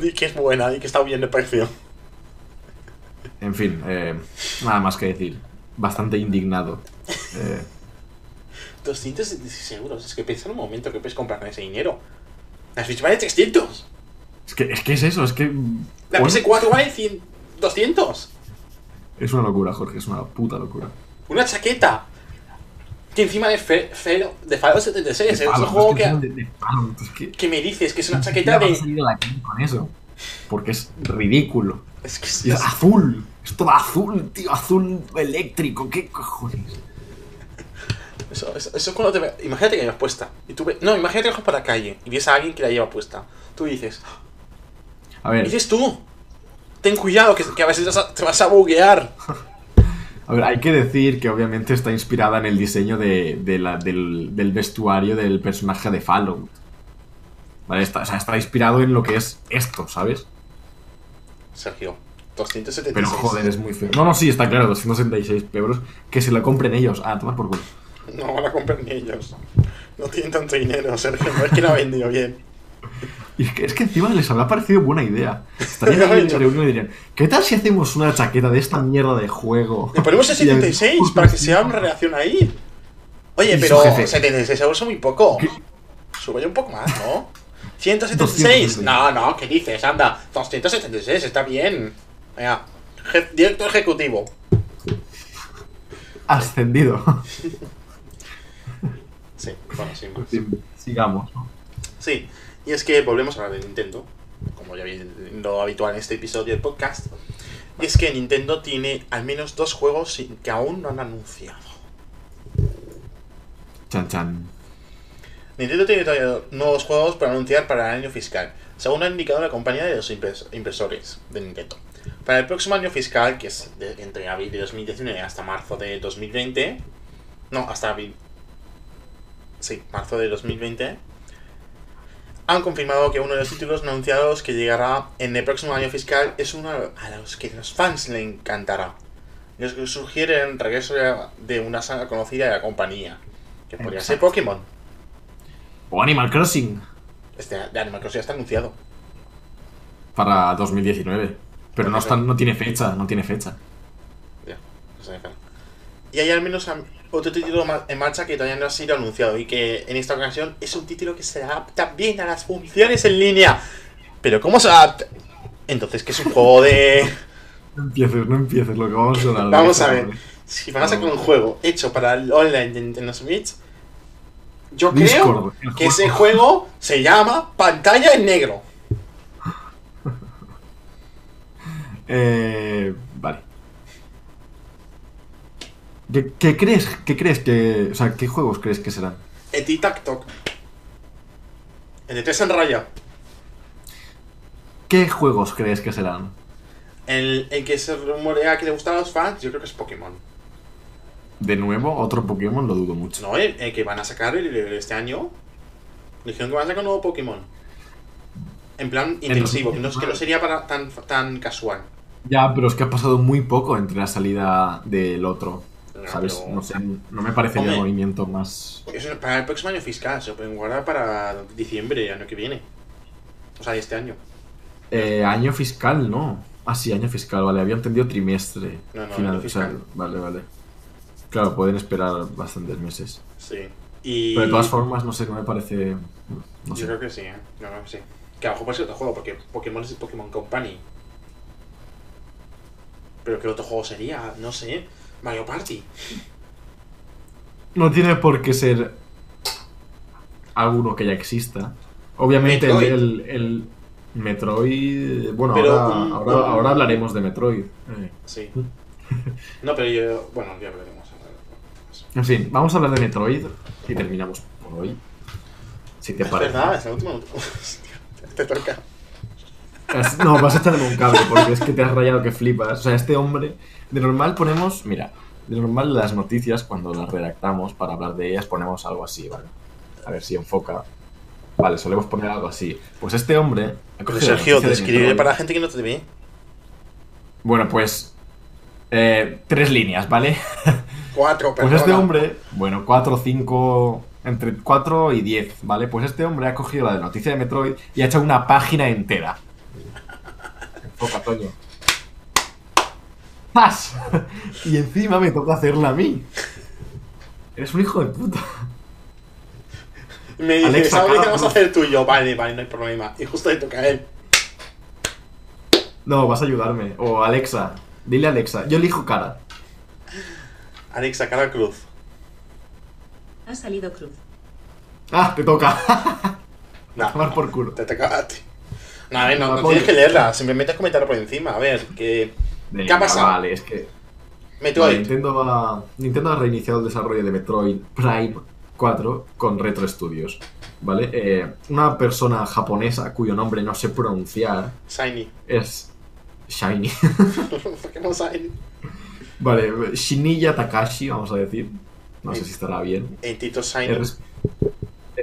Di que es buena y que está bien de precio. En fin, eh, nada más que decir. Bastante indignado. Eh, 276 euros. Es que piensa en un momento que puedes comprar con ese dinero. La Switch vale 300. es, que, es que es eso, es que... La bueno, PS4 vale 100, 200. es una locura, Jorge, es una puta locura. Una chaqueta. Que encima de, fe, Fe- de Fallout 76. Es un juego que que, de- es que- que me dices que es una chaqueta de. salir a la calle con eso. Porque es ridículo. Es que es- es azul. Es todo azul, tío. Azul eléctrico. ¿Qué cojones? Eso, eso, eso es cuando te Imagínate que la llevas puesta. Y tú ve- No, imagínate que vas por la calle y ves a alguien que la lleva puesta. Tú dices, A ver, dices tú, ten cuidado que, que a veces te vas a- te vas a buguear. a ver, hay que decir que obviamente está inspirada en el diseño de, de la- del, del vestuario del personaje de Fallout. Vale, está, o sea, está inspirado en lo que es esto, ¿sabes? Sergio, 276. Pero joder, es muy feo. No, no, sí, está claro, 266 euros. Que se la compren ellos. Ah, tomar por culo. No van a comprar ni ellos. No tienen tanto dinero, Sergio. No es que la ha vendido bien. Y es que, es que encima les habrá parecido buena idea. Estarían en la reunión y dirían, ¿qué tal si hacemos una chaqueta de esta mierda de juego? Le ponemos el Y a- 76 para que sea una reacción ahí. Oye, pero jefe. 76 euros son muy poco. Sube un poco más, ¿no? 176. 276. No, no, ¿qué dices? Anda, 276, está bien. Venga, je- director ejecutivo. Ascendido. Sí, bueno, más. Sigamos. ¿no? Sí, y es que volvemos a hablar de Nintendo, como ya lo habitual en este episodio del podcast. Y es que Nintendo tiene al menos dos juegos que aún no han anunciado. Chan chan. Nintendo tiene todavía nuevos juegos para anunciar para el año fiscal, según ha indicado la compañía de los impresores de Nintendo. Para el próximo año fiscal, que es de- entre abril de 2019 hasta marzo de 2020, no, hasta abril, sí, marzo de 2020, han confirmado que uno de los títulos anunciados que llegará en el próximo año fiscal es uno a los que los fans le encantará. Los que sugieren el regreso de- una saga conocida de la compañía, que podría ser. Pokémon. O Animal Crossing. Este de Animal Crossing ya está anunciado. Para 2019. Pero no, está, no tiene fecha, no tiene fecha. Ya, no sé, claro. Y hay al menos otro título en marcha que todavía no ha sido anunciado y que en esta ocasión es un título que se adapta bien a las funciones en línea. Pero ¿cómo se adapta? Entonces, ¿qué es un juego de...? No empieces, no empieces lo que vamos a hablar. Vamos a ver. Si van a sacar un juego hecho para el online de Nintendo Switch, yo Discord, creo que ese juego se llama Pantalla en Negro. Eh, vale. ¿Qué, qué crees? ¿Qué crees que. O sea, ¿qué juegos crees que serán? El Tic-Tac-Toc. El de tres en raya. ¿Qué juegos crees que serán? El, el que se rumorea que le gusta a los fans, yo creo que es Pokémon. De nuevo, otro Pokémon, lo dudo mucho. No, el, el que van a sacar el- el- este año. Dijeron que van a sacar un nuevo Pokémon. En plan intensivo, que no, que no sería para tan, tan casual. Ya, pero es que ha pasado muy poco entre la salida del otro. No, ¿Sabes? pero- No sé, no me parecería Hombre. el movimiento más. Eso es para el próximo año fiscal, se lo pueden guardar para diciembre, año que viene. O sea, de este año. Eh, año fiscal, no. Ah, sí, año fiscal, vale. Había entendido trimestre. No, no, Final, año o sea, fiscal. vale, vale. Claro, pueden esperar bastantes meses. Sí. Y. Pero de todas formas, no sé, no me parece. No Yo creo que sí, ¿eh? Yo creo que sí. Que a lo mejor puede ser otro juego, porque Pokémon es el Pokémon Company. Pero ¿qué otro juego sería? No sé. Mario Party. No tiene por qué ser alguno que ya exista. Obviamente el, Metroid. el, el Metroid. Bueno, Pero ahora, un- ahora, un- ahora hablaremos de Metroid. Eh, Sí. No, pero yo. Bueno, ya veremos. En fin, vamos a hablar de Metroid y terminamos por hoy. Si te Es parece. verdad, es último. Hostia, te toca. Es- No, vas a echarme un cable porque es que te has rayado que flipas. O sea, este hombre, de normal ponemos, mira, de normal las noticias cuando las redactamos para hablar de ellas ponemos algo así, ¿vale? A ver si enfoca. Vale, solemos poner algo así. Pues este hombre... la Sergio, de para la gente que no te ve. Bueno, pues... Eh, tres líneas, ¿vale? Cuatro, Pues perdona. este hombre, bueno, 4, 5, entre 4 y 10, ¿vale? Pues este hombre ha cogido la de noticia de Metroid y ha hecho una página entera. Enfoca, Toño. ¡Pas! Y encima me toca hacerla a mí. Eres un hijo de puta. Me dice, Alexa, ¿sabes qué vamos a hacer tú y yo? Vale, vale, no hay problema. Y justo le toca a él. No, vas a ayudarme. O Alexa. Dile a Alexa. Yo elijo cara. Alexa, cara cruz. Ha salido cruz. Ah, te toca. No, Tomar por culo. te toca a ti. No, a ver, no, no Apoyo. tienes que leerla, simplemente es comentarlo por encima. A ver, que. ¿Qué ha pasado? Vale, es que... Metroid. Nintendo, ha, Nintendo ha reiniciado el desarrollo de Metroid Prime 4 con Retro Studios. ¿Vale? Eh, una persona japonesa cuyo nombre no sé pronunciar Shiny. es Shiny. ¿Por qué no Shiny? vale, Shiniya Takashi, vamos a decir. No sé si estará bien. El Tito Es, Shiny.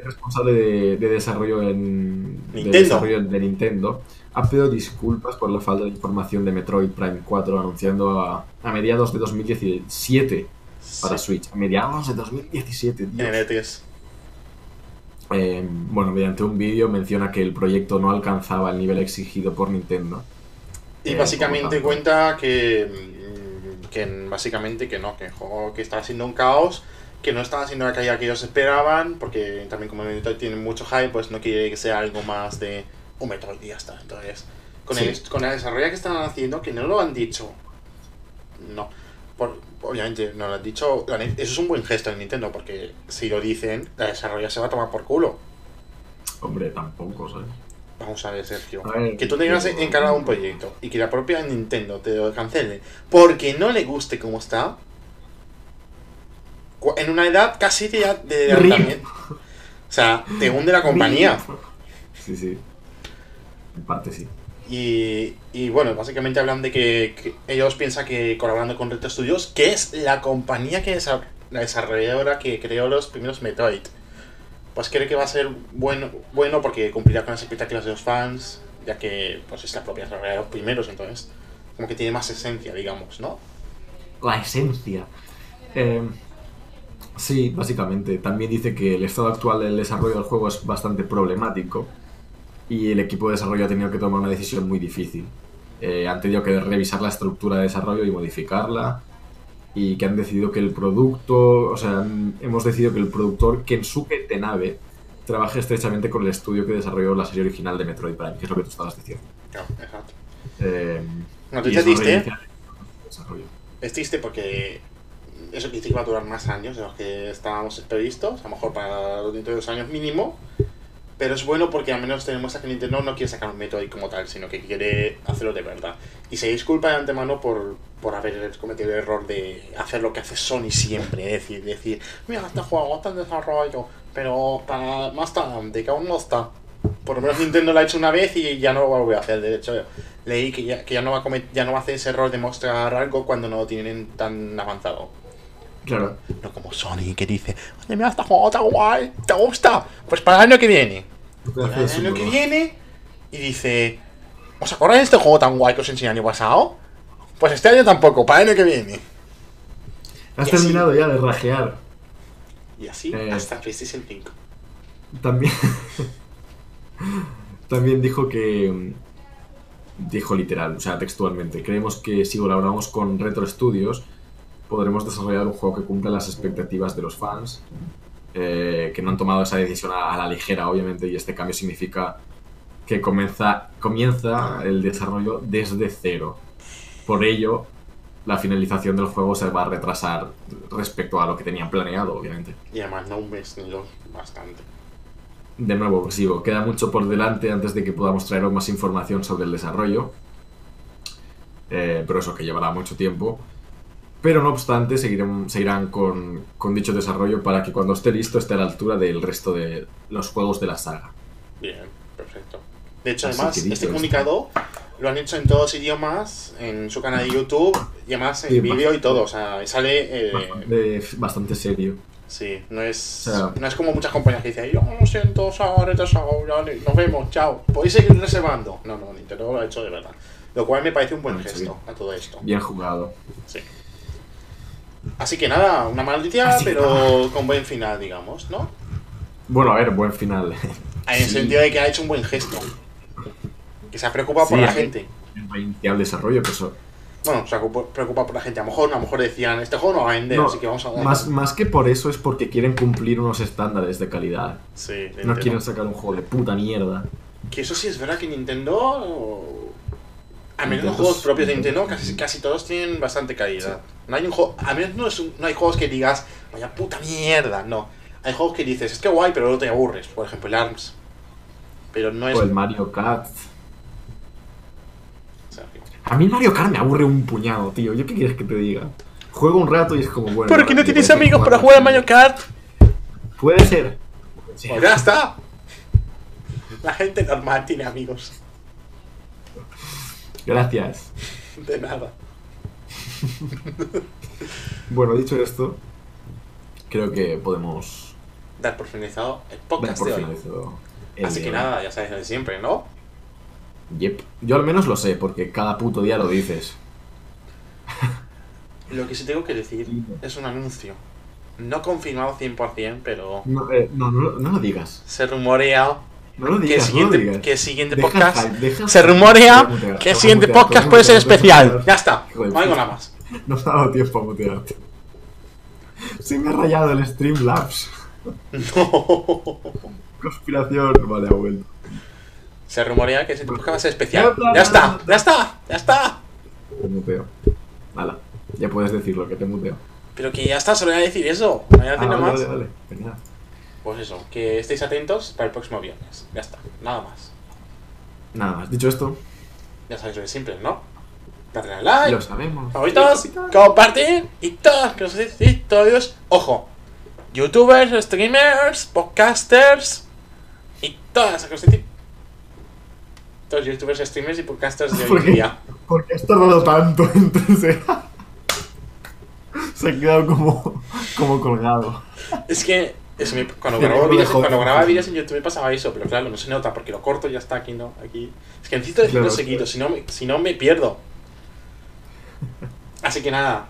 Es responsable de, de desarrollo en de Nintendo. desarrollo de Nintendo. Ha pedido disculpas por la falta de información de Metroid Prime 4 anunciando a, a mediados de 2017 para Sí, Switch. A mediados de 2017, En Dios. el E3. Eh, bueno, mediante un vídeo menciona que el proyecto no alcanzaba el nivel exigido por Nintendo. Y Eh, básicamente cuenta que, mm, que básicamente que no, que el juego que estaba siendo un caos, que no estaba siendo la calidad que ellos esperaban, porque también como Metroid tiene mucho hype, pues no quiere que sea algo más de un Metroid y ya está. Entonces, con, Sí. el, con la desarrollo que están haciendo, que no lo han dicho, no. Por- obviamente no lo han dicho, eso es un buen gesto de Nintendo, porque si lo dicen, la desarrollo se va a tomar por culo. Hombre, tampoco, ¿sabes? Vamos a ver, Sergio. A ver, que tú tengas encargado un proyecto y que la propia Nintendo te lo cancele porque no le guste cómo está. En una edad casi de, de. O sea, te hunde la compañía. Sí, sí. En parte sí. Y, y bueno, básicamente hablan de que, que ellos piensan que colaborando con Retro Studios, que es la compañía que desa- la desarrolladora que creó los primeros Metroid, pues cree que va a ser bueno, bueno porque cumplirá con las expectativas de los fans, ya que pues es la propia desarrolladora de los primeros, entonces como que tiene más esencia, digamos, ¿no? La esencia. Eh, sí, básicamente. También dice que el estado actual del desarrollo del juego es bastante problemático y el equipo de desarrollo ha tenido que tomar una decisión muy difícil. Eh, han tenido que revisar la estructura de desarrollo y modificarla y que han decidido que el producto, o sea, han- hemos decidido que el productor Kensuke Tenabe trabaje estrechamente con el estudio que desarrolló la serie original de Metroid Prime, que es lo que tú estabas diciendo. No, exacto. Eh. Es triste porque eso dice que va a durar más años de los que estábamos previstos, a lo mejor para dentro de dos años mínimo. Pero es bueno porque al menos tenemos a que Nintendo no quiere sacar un Metroid como tal, sino que quiere hacerlo de verdad. Y se disculpa de antemano por, por haber cometido el error de hacer lo que hace Sony siempre. Es decir, decir, mira, este juego está en desarrollo, pero para más tarde, que aún no está. Por lo menos Nintendo lo ha hecho una vez y ya no lo va a hacer. De hecho, leí que ya, que ya, no, va a comet- ya no va a hacer ese error de mostrar algo cuando no lo tienen tan avanzado. Claro. No como Sony que dice, oye, mira, este juego está guay, ¿te gusta? Pues para el año que viene. Para el año que viene y dice, ¿os acordáis de este juego tan guay que os enseñé el año pasado? Pues este año tampoco, para el año que viene. Has Y así- terminado ya de rajear. Y así Eh. hasta PlayStation 5. También. También dijo que. Dijo literal, o sea, textualmente. Creemos que si colaboramos con Retro Studios, podremos desarrollar un juego que cumpla las expectativas de los fans. eh, que no han tomado esa decisión a, a la ligera, obviamente, y este cambio significa que comienza, comienza el desarrollo desde cero. Por ello, la finalización del juego se va a retrasar respecto a lo que tenían planeado, obviamente. Y además no un mes ni dos, bastante. De nuevo, sigo, queda mucho por delante antes de que podamos traer más información sobre el desarrollo. Eh, pero eso que llevará mucho tiempo. Pero no obstante, seguirán, seguirán con, con dicho desarrollo para que cuando esté listo esté a la altura del resto de los juegos de la saga. Bien, perfecto. De hecho, Así además, este esto. comunicado lo han hecho en todos idiomas, en su canal de YouTube, y además en Sí, vídeo y todo. O sea, sale. eh, Bastante, bastante serio. Sí, no es, O sea- no es como muchas compañías que dicen, yo lo siento, ya, nos vemos, chao. Podéis seguir reservando. No, no, Nintendo lo ha hecho de verdad. Lo cual me parece un buen gesto a todo esto. Bien jugado. Sí. Así que nada, una noticia, Así pero con buen final, digamos, ¿no? Bueno, a ver, buen final. En el Sí. sentido de que ha hecho un buen gesto. Que se ha preocupado por la gente. Va a iniciar el desarrollo, eso. Bueno, se ha preocupa- preocupado por la gente. A lo mejor, a lo mejor decían, este juego no va a vender, No, así que vamos a más, más que por eso es porque quieren cumplir unos estándares de calidad. Sí, No quieren sacar un juego de puta mierda. Que eso sí es verdad que Nintendo. A menos los juegos propios de Nintendo, casi, casi todos tienen bastante calidad. No hay un juego. A menos no, es un- no hay juegos que digas, vaya puta mierda, no. Hay juegos que dices, es que guay, pero luego te aburres. Por ejemplo, el ARMS. Pero no es. O el Mario Kart. A mí Mario Kart me aburre un puñado, tío. ¿Yo qué quieres que te diga? Juego un rato y es como bueno. ¿Por qué no tienes amigos para jugar jugar a Mario Kart? Puede ser. Puede ser. Pues ya está. La gente normal tiene amigos. Gracias. De nada. Bueno, dicho esto, creo que podemos Dar por finalizado el dar podcast por de hoy. finalizado el Así que nada, ya sabes lo de siempre, ¿no? Yep. Yo al menos lo sé, porque cada puto día lo dices. Lo que sí tengo que decir es un anuncio. No confirmado 100%, pero No, eh, no, no, no lo digas. se rumorea No lo que el digas, no lo siguiente, digas. que el siguiente Deja el podcast hype, deja el se rumorea mutear, que el siguiente mutear, podcast puede ser especial. Ya está, no puta. nada más. No me ha dado tiempo a mutearte. Se me ha rayado el Streamlabs. No. Conspiración. Vale, ha vuelto. Se rumorea que ese podcast va a ser especial. Ya está, ya está, ya está. Te muteo. Hala, ya puedes decirlo, que te muteo. Pero que ya está, solo voy a decir eso. No voy a Ah, nada vale, más. vale, vale. Genial. Pues eso, que estéis atentos para el próximo viernes. Ya está, nada más. Nada más. Dicho esto, Ya sabéis lo de siempre, ¿no? Darle a like, lo sabemos. favoritos, compartir y todas las cosas y todos. Ojo, youtubers, streamers, podcasters y todas esas cosas. Todos youtubers, streamers y podcasters de hoy ¿Por en día. ¿Por qué has tardado tanto en se... se ha quedado como, como colgado. Es que cuando, grababa videos, cuando, grababa videos, en YouTube me pasaba eso, pero claro, no se nota porque lo corto y ya está aquí, ¿no? Aquí. Es que necesito decirlo claro, seguido, si no, me, si no me pierdo. Así que nada.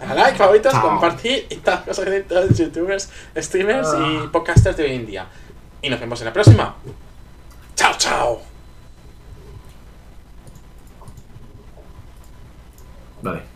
A like, favoritos, compartir y tal cosas de todos los youtubers, streamers y ah. podcasters de hoy en día. Y nos vemos en la próxima. ¡Chao, chao! Vale.